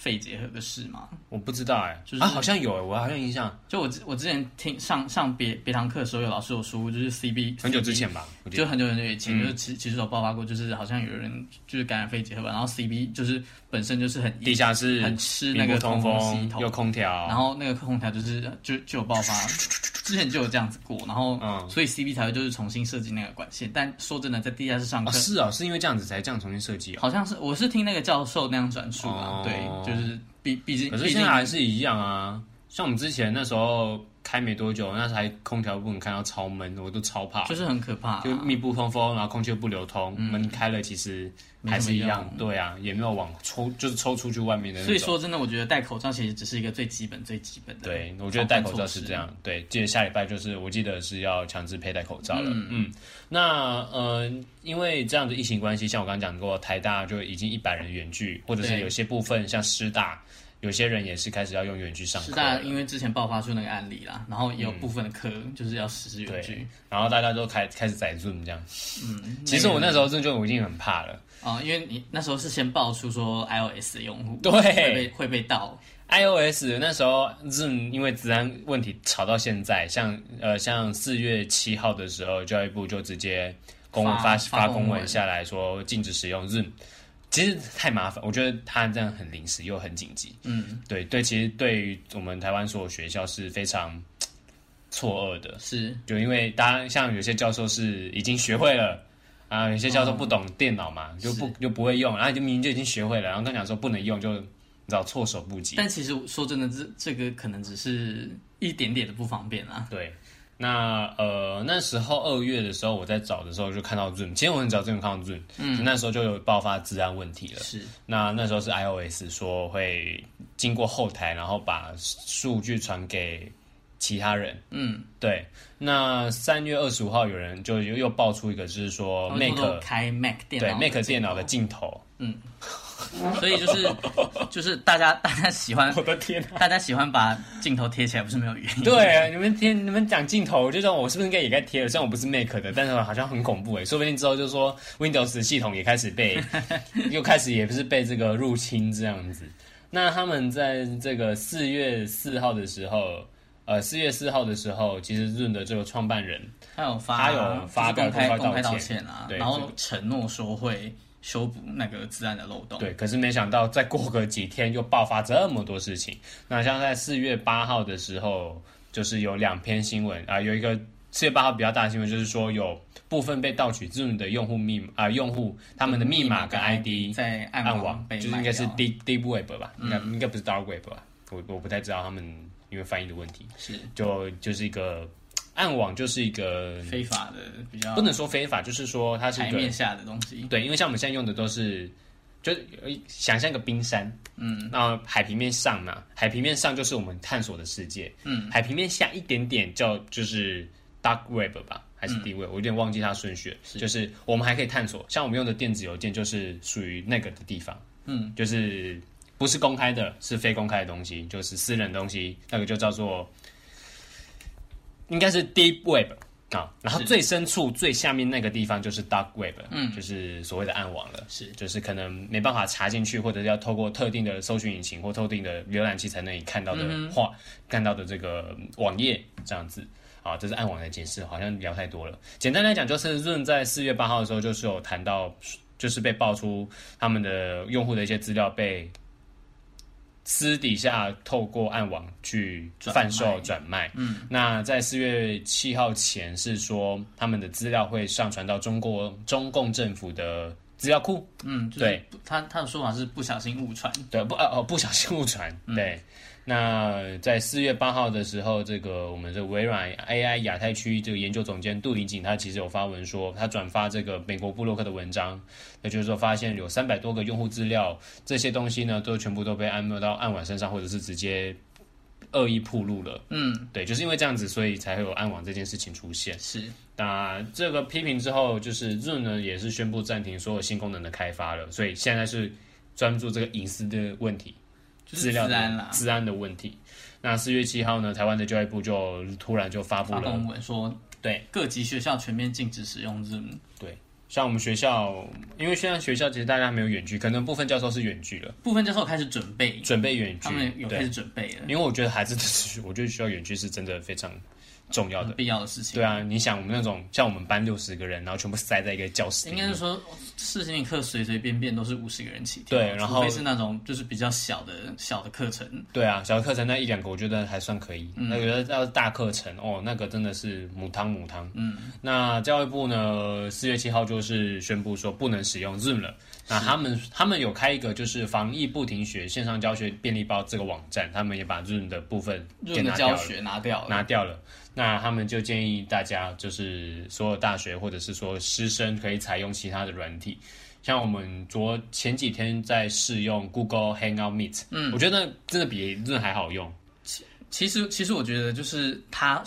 肺结核的事吗？我不知道哎、欸，就是啊，好像有哎，我好像印象。就我我之前听上上别别堂课的时候，有老师有说过，就是 CB 很久之前吧，就很久很久以前，嗯、就是其其实有爆发过，就是好像有人就是感染肺结核吧。然后 CB 就是本身就是很地下室很吃那个通风系统，有空调，然后那个空调就是就就有爆发，[LAUGHS] 之前就有这样子过，然后、嗯、所以 CB 才会就是重新设计那个管线。但说真的，在地下室上课、哦、是啊、哦，是因为这样子才这样重新设计、哦，好像是我是听那个教授那样转述啊，哦、对，就是。毕毕竟，可是现在还是一样啊。像我们之前那时候开没多久，那台空调不能开到超闷，我都超怕，就是很可怕、啊，就密不通风，然后空气又不流通，嗯、门开了其实还是一样，对啊，也没有往抽，就是抽出去外面的。所以说真的，我觉得戴口罩其实只是一个最基本、最基本的。对，我觉得戴口罩是这样。对，记得下礼拜就是我记得是要强制佩戴口罩了。嗯嗯。那呃，因为这样的疫情关系，像我刚刚讲过，台大就已经一百人远距，或者是有些部分像师大。有些人也是开始要用远距上课，是大家因为之前爆发出那个案例啦，然后也有部分的课就是要实施远距、嗯，然后大家都开开始载 Zoom 这样。嗯，其实我那时候 Zoom 就已经很怕了。啊、嗯，因为你那时候是先爆出说 iOS 的用户对。会被会被盗。iOS 那时候 Zoom 因为治安问题吵到现在，像呃像四月七号的时候，教育部就直接公发发公文下来说禁止使用 Zoom。其实太麻烦，我觉得他这样很临时又很紧急。嗯，对对，其实对于我们台湾所有学校是非常 [TSK] 错愕的。是，就因为大家像有些教授是已经学会了啊，有些教授不懂电脑嘛，哦、就不就不会用，然后就明明就已经学会了，然后跟他讲说不能用，就你知道措手不及。但其实说真的，这这个可能只是一点点的不方便啊。对。那呃那时候二月的时候，我在找的时候就看到 Zoom，其实我很早就看到 Zoom，嗯，那时候就有爆发治安问题了。是，那那时候是 iOS 说会经过后台，然后把数据传给其他人。嗯，对。那三月二十五号有人就又又爆出一个，就是说 Mac 开 Mac 电脑，对 Mac 电脑的镜头。嗯。[LAUGHS] [LAUGHS] 所以就是 [LAUGHS] 就是大家大家喜欢，我的天啊，大家喜欢把镜头贴起来，不是没有原因。对啊，你们贴你们讲镜头，就说我是不是应该也该贴了？虽然我不是 Mac 的，但是好像很恐怖哎，说不定之后就说 Windows 系统也开始被 [LAUGHS] 又开始也不是被这个入侵这样子。那他们在这个四月四号的时候，呃，四月四号的时候，其实 Zoom 的这个创办人他有发他有发公开公开道歉啊，对，然后承诺说会。修补那个治安的漏洞。对，可是没想到再过个几天又爆发这么多事情。那像在四月八号的时候，就是有两篇新闻啊、呃，有一个四月八号比较大的新闻，就是说有部分被盗取 Zoom 的用户密啊、呃，用户他们的密码跟 ID 在暗网被，就是应该是 Deep Deep Web 吧，应该、嗯、应该不是 Dark Web 吧？我我不太知道他们因为翻译的问题，是就就是一个。暗网就是一个非法的，比较不能说非法，就是说它是一个台面下的东西。对，因为像我们现在用的都是，就想象一个冰山，嗯，那海平面上嘛，海平面上就是我们探索的世界，嗯，海平面下一点点叫就是 dark web 吧，还是 deep web，、嗯、我有点忘记它顺序就是我们还可以探索，像我们用的电子邮件就是属于那个的地方，嗯，就是不是公开的，是非公开的东西，就是私人的东西，那个就叫做。应该是 Deep Web 啊，然后最深处最下面那个地方就是 Dark Web，嗯，就是所谓的暗网了，是，就是可能没办法查进去，或者是要透过特定的搜寻引擎或特定的浏览器才能看到的话，嗯、看到的这个网页这样子。啊，这是暗网的解释，好像聊太多了。简单来讲，就是 Zoom 在四月八号的时候，就是有谈到，就是被爆出他们的用户的一些资料被。私底下透过暗网去贩售转卖，卖，嗯，那在四月七号前是说他们的资料会上传到中国中共政府的资料库，嗯，对，他他的说法是不小心误传，对，不哦哦不小心误传，对，那在四月八号的时候，这个我们这微软 AI 亚太区这个研究总监杜林锦，他其实有发文说，他转发这个美国布洛克的文章，那就是说发现有三百多个用户资料，这些东西呢都全部都被安没到暗网身上，或者是直接恶意铺路了。嗯，对，就是因为这样子，所以才会有暗网这件事情出现。是，那这个批评之后，就是 Zoom 呢也是宣布暂停所有新功能的开发了，所以现在是专注这个隐私的问题。资料的治安的问题。那四月七号呢，台湾的教育部就突然就发布了公文说，对各级学校全面禁止使用 Zoom。对，像我们学校，因为现在学校其实大家没有远距，可能部分教授是远距了，部分教授开始准备准备远距，他们有开始准备了。因为我觉得孩子的，我觉得需要远距是真的非常。重要的必要的事情。对啊，你想我们那种像我们班六十个人，然后全部塞在一个教室里，应该是说视听课随随便便都是五十个人起跳。对，然后除非是那种就是比较小的小的课程。对啊，小的课程那一两个我觉得还算可以。嗯、那个要是大课程哦，那个真的是母汤母汤。嗯，那教育部呢，四月七号就是宣布说不能使用 Zoom 了。那他们他们有开一个就是防疫不停学线上教学便利包这个网站，他们也把 Zoom 的部分给拿掉了，拿掉了，拿掉了。那他们就建议大家，就是所有大学或者是说师生可以采用其他的软体，像我们昨前几天在试用 Google Hangout Meet，嗯，我觉得真的比真的还好用。其其实其实我觉得就是它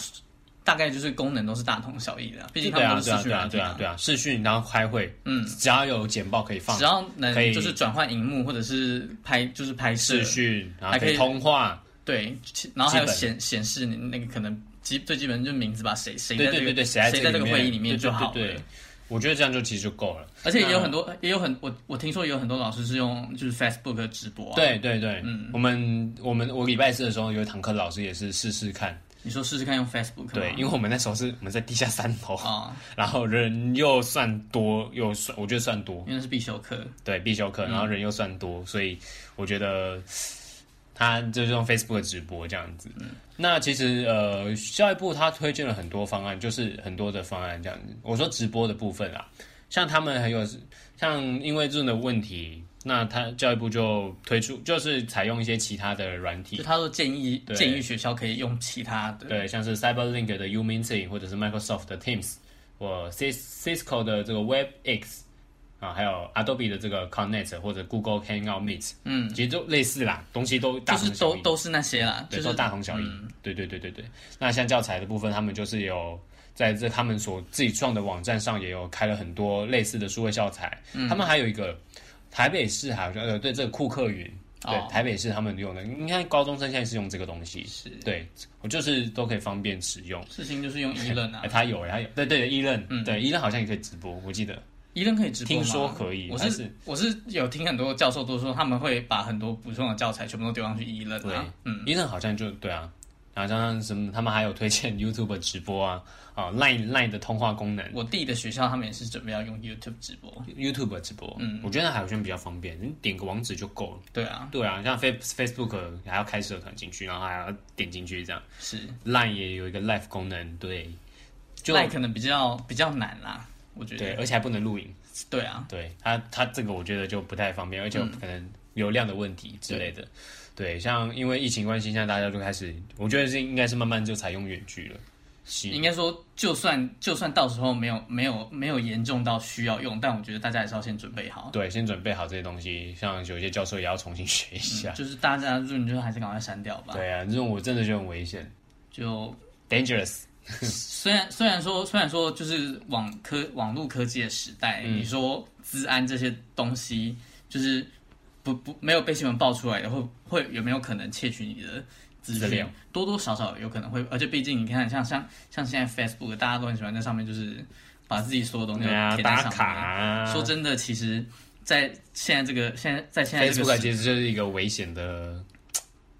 大概就是功能都是大同小异的，毕竟他们都是视讯软体啊，对啊，对啊，视讯然后开会，嗯，只要有简报可以放，只要能就是转换荧幕或者是拍就是拍视讯，然后可以通话，对，然后还有显显示你那个可能。基最基本就是名字吧，谁谁在这个谁在这个会议里面就好了。对，对，对，我觉得这样就其实就够了。而且也有很多，也有很我我听说也有很多老师是用就是 Facebook 直播啊。对对对，嗯，我们我们我礼拜四的时候有一堂课，老师也是试试看。你说试试看用 Facebook？对，因为我们那时候是我们在地下三楼啊，[LAUGHS] 然后人又算多又算，我觉得算多，因为是必修课。对，必修课，然后人又算多，嗯、所以我觉得。他就是用 Facebook 直播这样子。嗯、那其实呃，教育部他推荐了很多方案，就是很多的方案这样子。我说直播的部分啊，像他们还有像因为这种的问题，那他教育部就推出就是采用一些其他的软体。就他说建议建议学校可以用其他的，对，像是 CyberLink 的 UMeeting 或者是 Microsoft 的 Teams 或 Cisco 的这个 WebEx。啊，还有 Adobe 的这个 Connect 或者 Google Hangout Meet，嗯，其实都类似啦，东西都大同小异，就是都都是那些啦，对，就是、都大同小异。嗯、对对对对对。那像教材的部分，他们就是有在这他们所自己创的网站上也有开了很多类似的数位教材。嗯、他们还有一个台北市好像呃对这个库克云，对、哦、台北市他们用的，你看高中生现在是用这个东西，是对我就是都可以方便使用。事情就是用 eLearn 啊，[LAUGHS] 他有他有，对对 eLearn，嗯，对 eLearn 好像也可以直播，我记得。一人可以直播吗？听说可以，我是，是我是有听很多教授都说他们会把很多补充的教材全部都丢上去一人。对，嗯，一人好像就对啊，然后像什么他们还有推荐 YouTube 直播啊，啊 [LAUGHS] Line Line 的通话功能。我弟的学校他们也是准备要用 YouTube 直播，YouTube 直播，嗯，我觉得还好像比较方便，你点个网址就够了。对啊，对啊，像 Face Facebook 还要开社团进去，然后还要点进去这样。是 Line 也有一个 Live 功能，对，就 Line 可能比较比较难啦，我觉得，对，而且还不能录影。对啊，对他，他这个我觉得就不太方便，而且可能流量的问题之类的。嗯、对，像因为疫情关系，现在大家就开始，我觉得是应该是慢慢就采用远距了。应该说，就算就算到时候没有没有没有严重到需要用，但我觉得大家还是要先准备好。对，先准备好这些东西，像有些教授也要重新学一下。嗯、就是大家就，你就还是赶快删掉吧。对啊，这种我真的觉得很危险，就 dangerous。虽然虽然说虽然说就是网科网络科技的时代，嗯、你说资安这些东西就是不不没有被新闻爆出来的，会会有没有可能窃取你的资料？多多少少有可能会，而且毕竟你看像像像现在 Facebook，大家都很喜欢在上面就是把自己所有东西贴在上面。打卡啊、说真的，其实，在现在这个现在在现在这个 Facebook 其实就是一个危险的，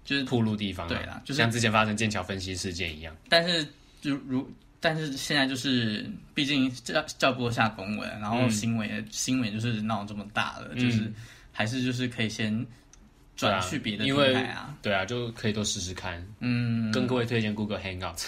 就是铺路地方、啊。对啦，就是像之前发生剑桥分析事件一样，但是。就如，但是现在就是，毕竟教教育部下公文，然后新闻、嗯、新闻就是闹这么大了，嗯、就是还是就是可以先转去别的平台啊，对啊，就可以多试试看。嗯，跟各位推荐 Google Hangout。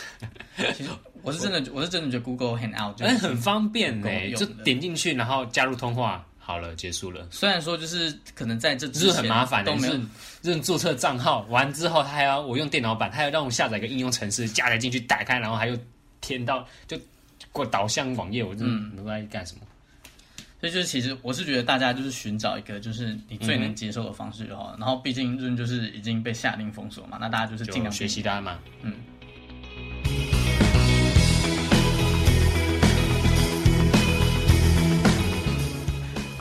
其实我是真的，我，我是真的觉得 Google Hangout 就很方便呢，就点进去然后加入通话。好了，结束了。虽然说就是可能在这之前是很麻烦的，都没有认注册账号完之后，他还要我用电脑版，他还要让我下载一个应用程式，加载进去，打开，然后还有填到就过导向网页，我真的不知道在干什么。所以就是其实我是觉得大家就是寻找一个就是你最能接受的方式就好了。嗯、然后毕竟润就是已经被下令封锁嘛，那大家就是尽量学习他嘛，嗯。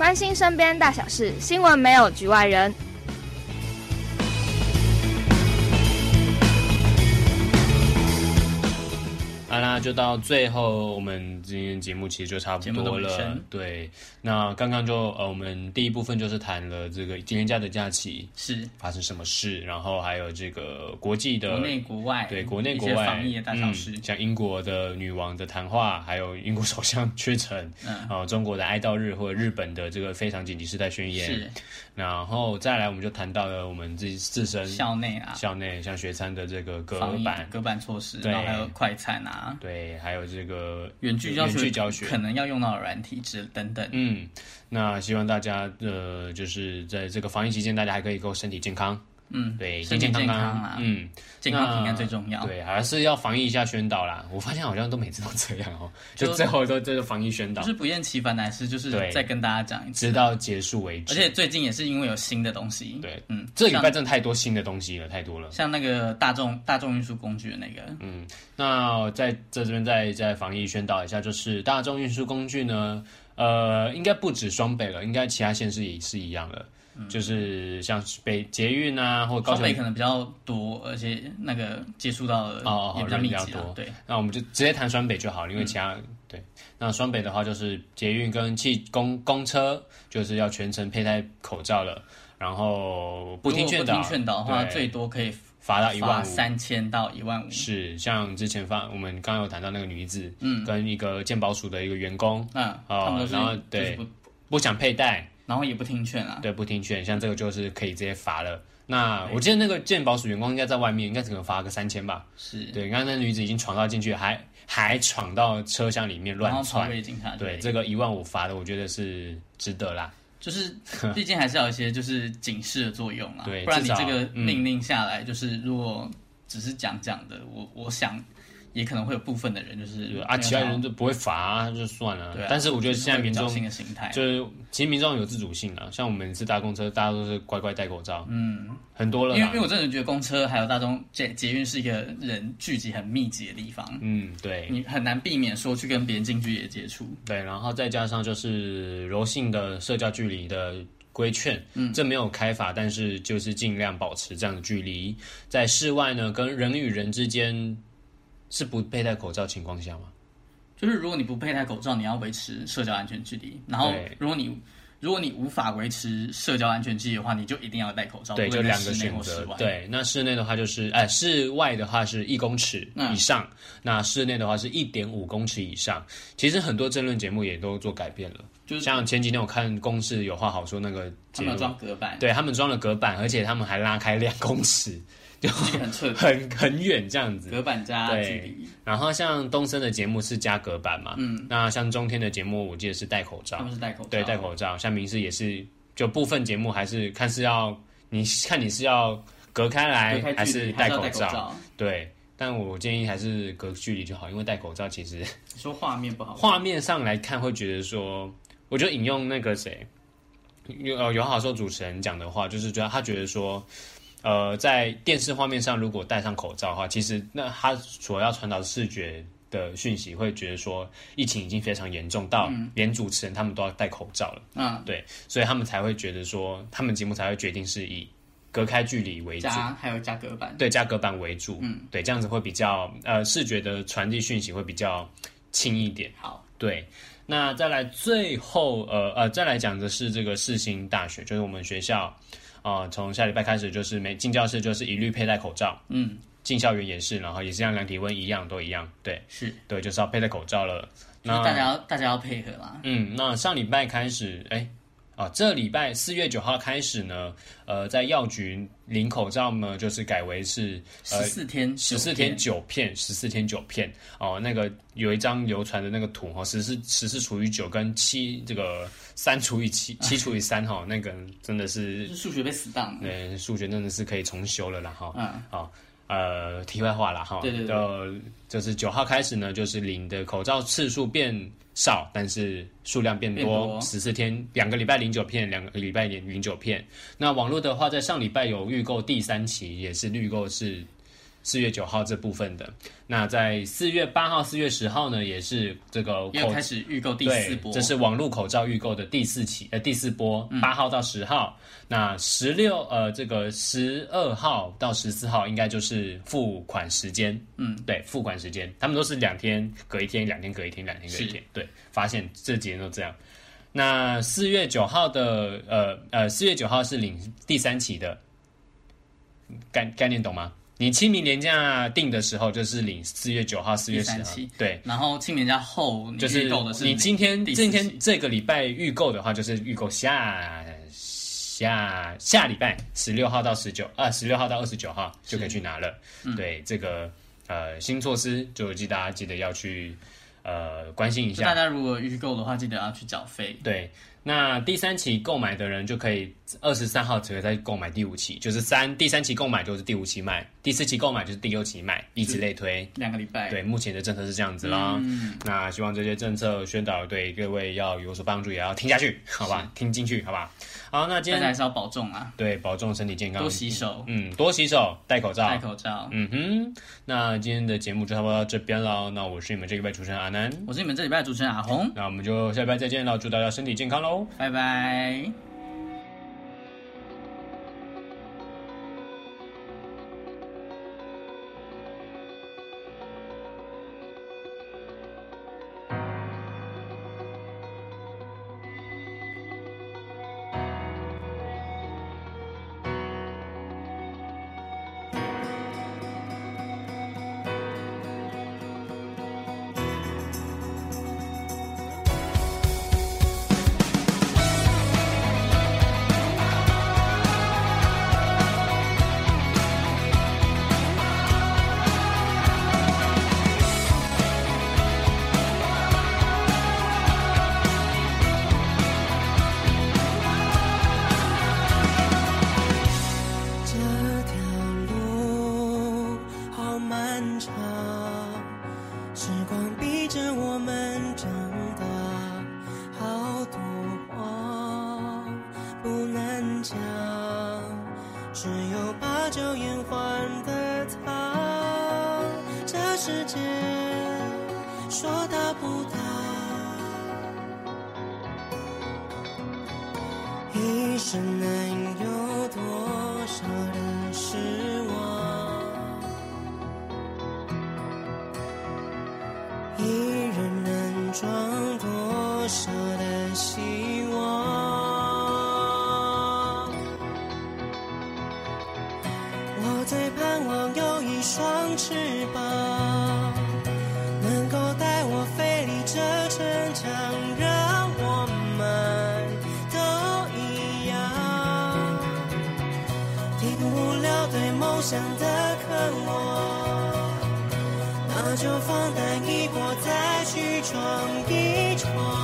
关心身边大小事，新闻没有局外人。好啦，就到最后，我们今天节目其实就差不多了。对，那刚刚就呃，我们第一部分就是谈了这个今天假的假期是发生什么事，然后还有这个国际的国内国外对国内国外防疫的大小事，嗯，像英国的女王的谈话，还有英国首相确诊，嗯，啊，中国的哀悼日或者日本的这个非常紧急事态宣言是。然后再来，我们就谈到了我们自己自身校内啊，校内像学餐的这个隔板隔板措施，然后还有快餐啊，对，还有这个远距教学，远距教学可能要用到软体之等等。嗯，那希望大家呃，就是在这个防疫期间，大家还可以够身体健康。嗯，对，健健康康啊，嗯，健康平安最重要。对，还是要防疫一下宣导啦。我发现好像都每次都这样哦，[LAUGHS] 就最后都这个防疫宣导，就是不厌其烦的，还是就是再跟大家讲一次，直到结束为止。而且最近也是因为有新的东西，对，嗯，这礼拜真的太多新的东西了，太多了。像那个大众大众运输工具的那个，嗯，那在在这边再再防疫宣导一下，就是大众运输工具呢，呃，应该不止双北了，应该其他县市也是一样的。就是像北捷运啊，或高北可能比较多，而且那个接触到的哦也比较多。对，那我们就直接谈双北就好了，因为其他、嗯、对。那双北的话，就是捷运跟汽公公车就是要全程佩戴口罩了，然后不听劝导，不听劝导的话，最多可以罚到一万五，三千到一万五。是，像之前发我们刚刚有谈到那个女子，嗯，跟一个健保署的一个员工，嗯，哦，然后对不不想佩戴。然后也不听劝啊，对，不听劝，像这个就是可以直接罚了。那我记得那个健保署员工应该在外面，应该只能罚个三千吧？是对。刚刚那女子已经闯到进去，还还闯到车厢里面乱窜，对，这个一万五罚的，我觉得是值得啦。就是毕竟还是要有一些就是警示的作用啊，[LAUGHS] 对，不然你这个命令下来，就是如果只是讲讲的，我我想。也可能会有部分的人就是啊，其他人就不会罚啊，就算了。对啊，但是我觉得现在民众就是其实民众有自主性啊，像我们是搭公车，大家都是乖乖戴口罩。嗯，很多了。因为因为我真的觉得公车还有大众捷捷运是一个人聚集很密集的地方。嗯，对，你很难避免说去跟别人近距离接触。对，然后再加上就是柔性的社交距离的规劝，嗯，这没有开法，但是就是尽量保持这样的距离，在室外呢，跟人与人之间。是不佩戴口罩情况下吗？就是如果你不佩戴口罩，你要维持社交安全距离。然后，如果你如果你无法维持社交安全距离的话，你就一定要戴口罩。对，就两个选择。对，那室内的话就是，哎，室外的话是一公尺以上，嗯、那室内的话是一点五公尺以上。其实很多争论节目也都做改变了，就是像前几天我看公视有话好说，那个他们装隔板，对他们装了隔板，而且他们还拉开两公尺。[LAUGHS] 就很很很远这样子，隔板加距离。然后像东森的节目是加隔板嘛，嗯，那像中天的节目我记得是戴口罩，他们是戴口罩，对，戴口罩。像明视也是，就部分节目还是看是要你看你是要隔开来还是戴口罩，对。但我建议还是隔距离就好，因为戴口罩其实你说画面不好，画面上来看会觉得说，我就引用那个谁有有好说主持人讲的话，就是觉得他觉得说。呃，在电视画面上，如果戴上口罩的话，其实那他所要传导的视觉的讯息，会觉得说疫情已经非常严重到连主持人他们都要戴口罩了。嗯，对，所以他们才会觉得说，他们节目才会决定是以隔开距离为主，加还有加隔板，对，加隔板为主。嗯，对，这样子会比较呃视觉的传递讯息会比较轻一点。好，对，那再来最后呃呃再来讲的是这个世新大学，就是我们学校。啊、呃，从下礼拜开始就是每进教室就是一律佩戴口罩，嗯，进校园也是，然后也是像量体温一样，都一样，对，是对，就是要佩戴口罩了。那大家要大家要配合啦。嗯，那上礼拜开始，哎，啊，这礼拜四月九号开始呢，呃，在药局领口罩呢，就是改为是十四天十四天九片，十四天九片哦。那个有一张流传的那个图哈，十四十四除以九跟七这个三除以七七除以三哈，那个真的 [LAUGHS] 是数学被死当了，对，数学真的是可以重修了啦哈。嗯，好。呃，题外话了哈，对对对，就是九号开始呢，就是领的口罩次数变少，但是数量变多。十四天，两个礼拜零九片，两个礼拜零零九片。那网络的话，在上礼拜有预购第三期，也是预购是。四月九号这部分的，那在四月八号、四月十号呢，也是这个要开始预购第四波，这是网络口罩预购的第四期，呃，第四波，八号到十号。嗯、那十六，呃，这个十二号到十四号应该就是付款时间，嗯，对，付款时间，他们都是两天隔一天，两天隔一天，两天隔一天，对，发现这几天都这样。那四月九号的，呃呃，四月九号是领第三期的，概概念懂吗？你清明年假定的时候，就是领四月九号、四月十号，对。然后清明年假后就是你今天今天这个礼拜预购的话，就是预购下下下礼拜十六号到十九啊，十六号到二十九号就可以去拿了。嗯、对这个呃新措施，就记得大家记得要去呃关心一下。大家如果预购的话，记得要去缴费。对。那第三期购买的人就可以二十三号才可以再购买第五期，就是三第三期购买就是第五期卖，第四期购买就是第六期卖，以此类推。两个礼拜。对，目前的政策是这样子啦。嗯。那希望这些政策宣导对各位要有所帮助，也要听下去，好吧？听进去，好吧？好，那今天还是要保重啊。对，保重身体健康，多洗手。嗯，多洗手，戴口罩。戴口罩。嗯哼。那今天的节目就差不多到这边了。那我是你们这礼拜主持人阿南，我是你们这礼拜的主持人阿红。那我们就下礼拜再见了，祝大家身体健康喽。拜拜。想的渴望，那就放胆一搏，再去闯一闯。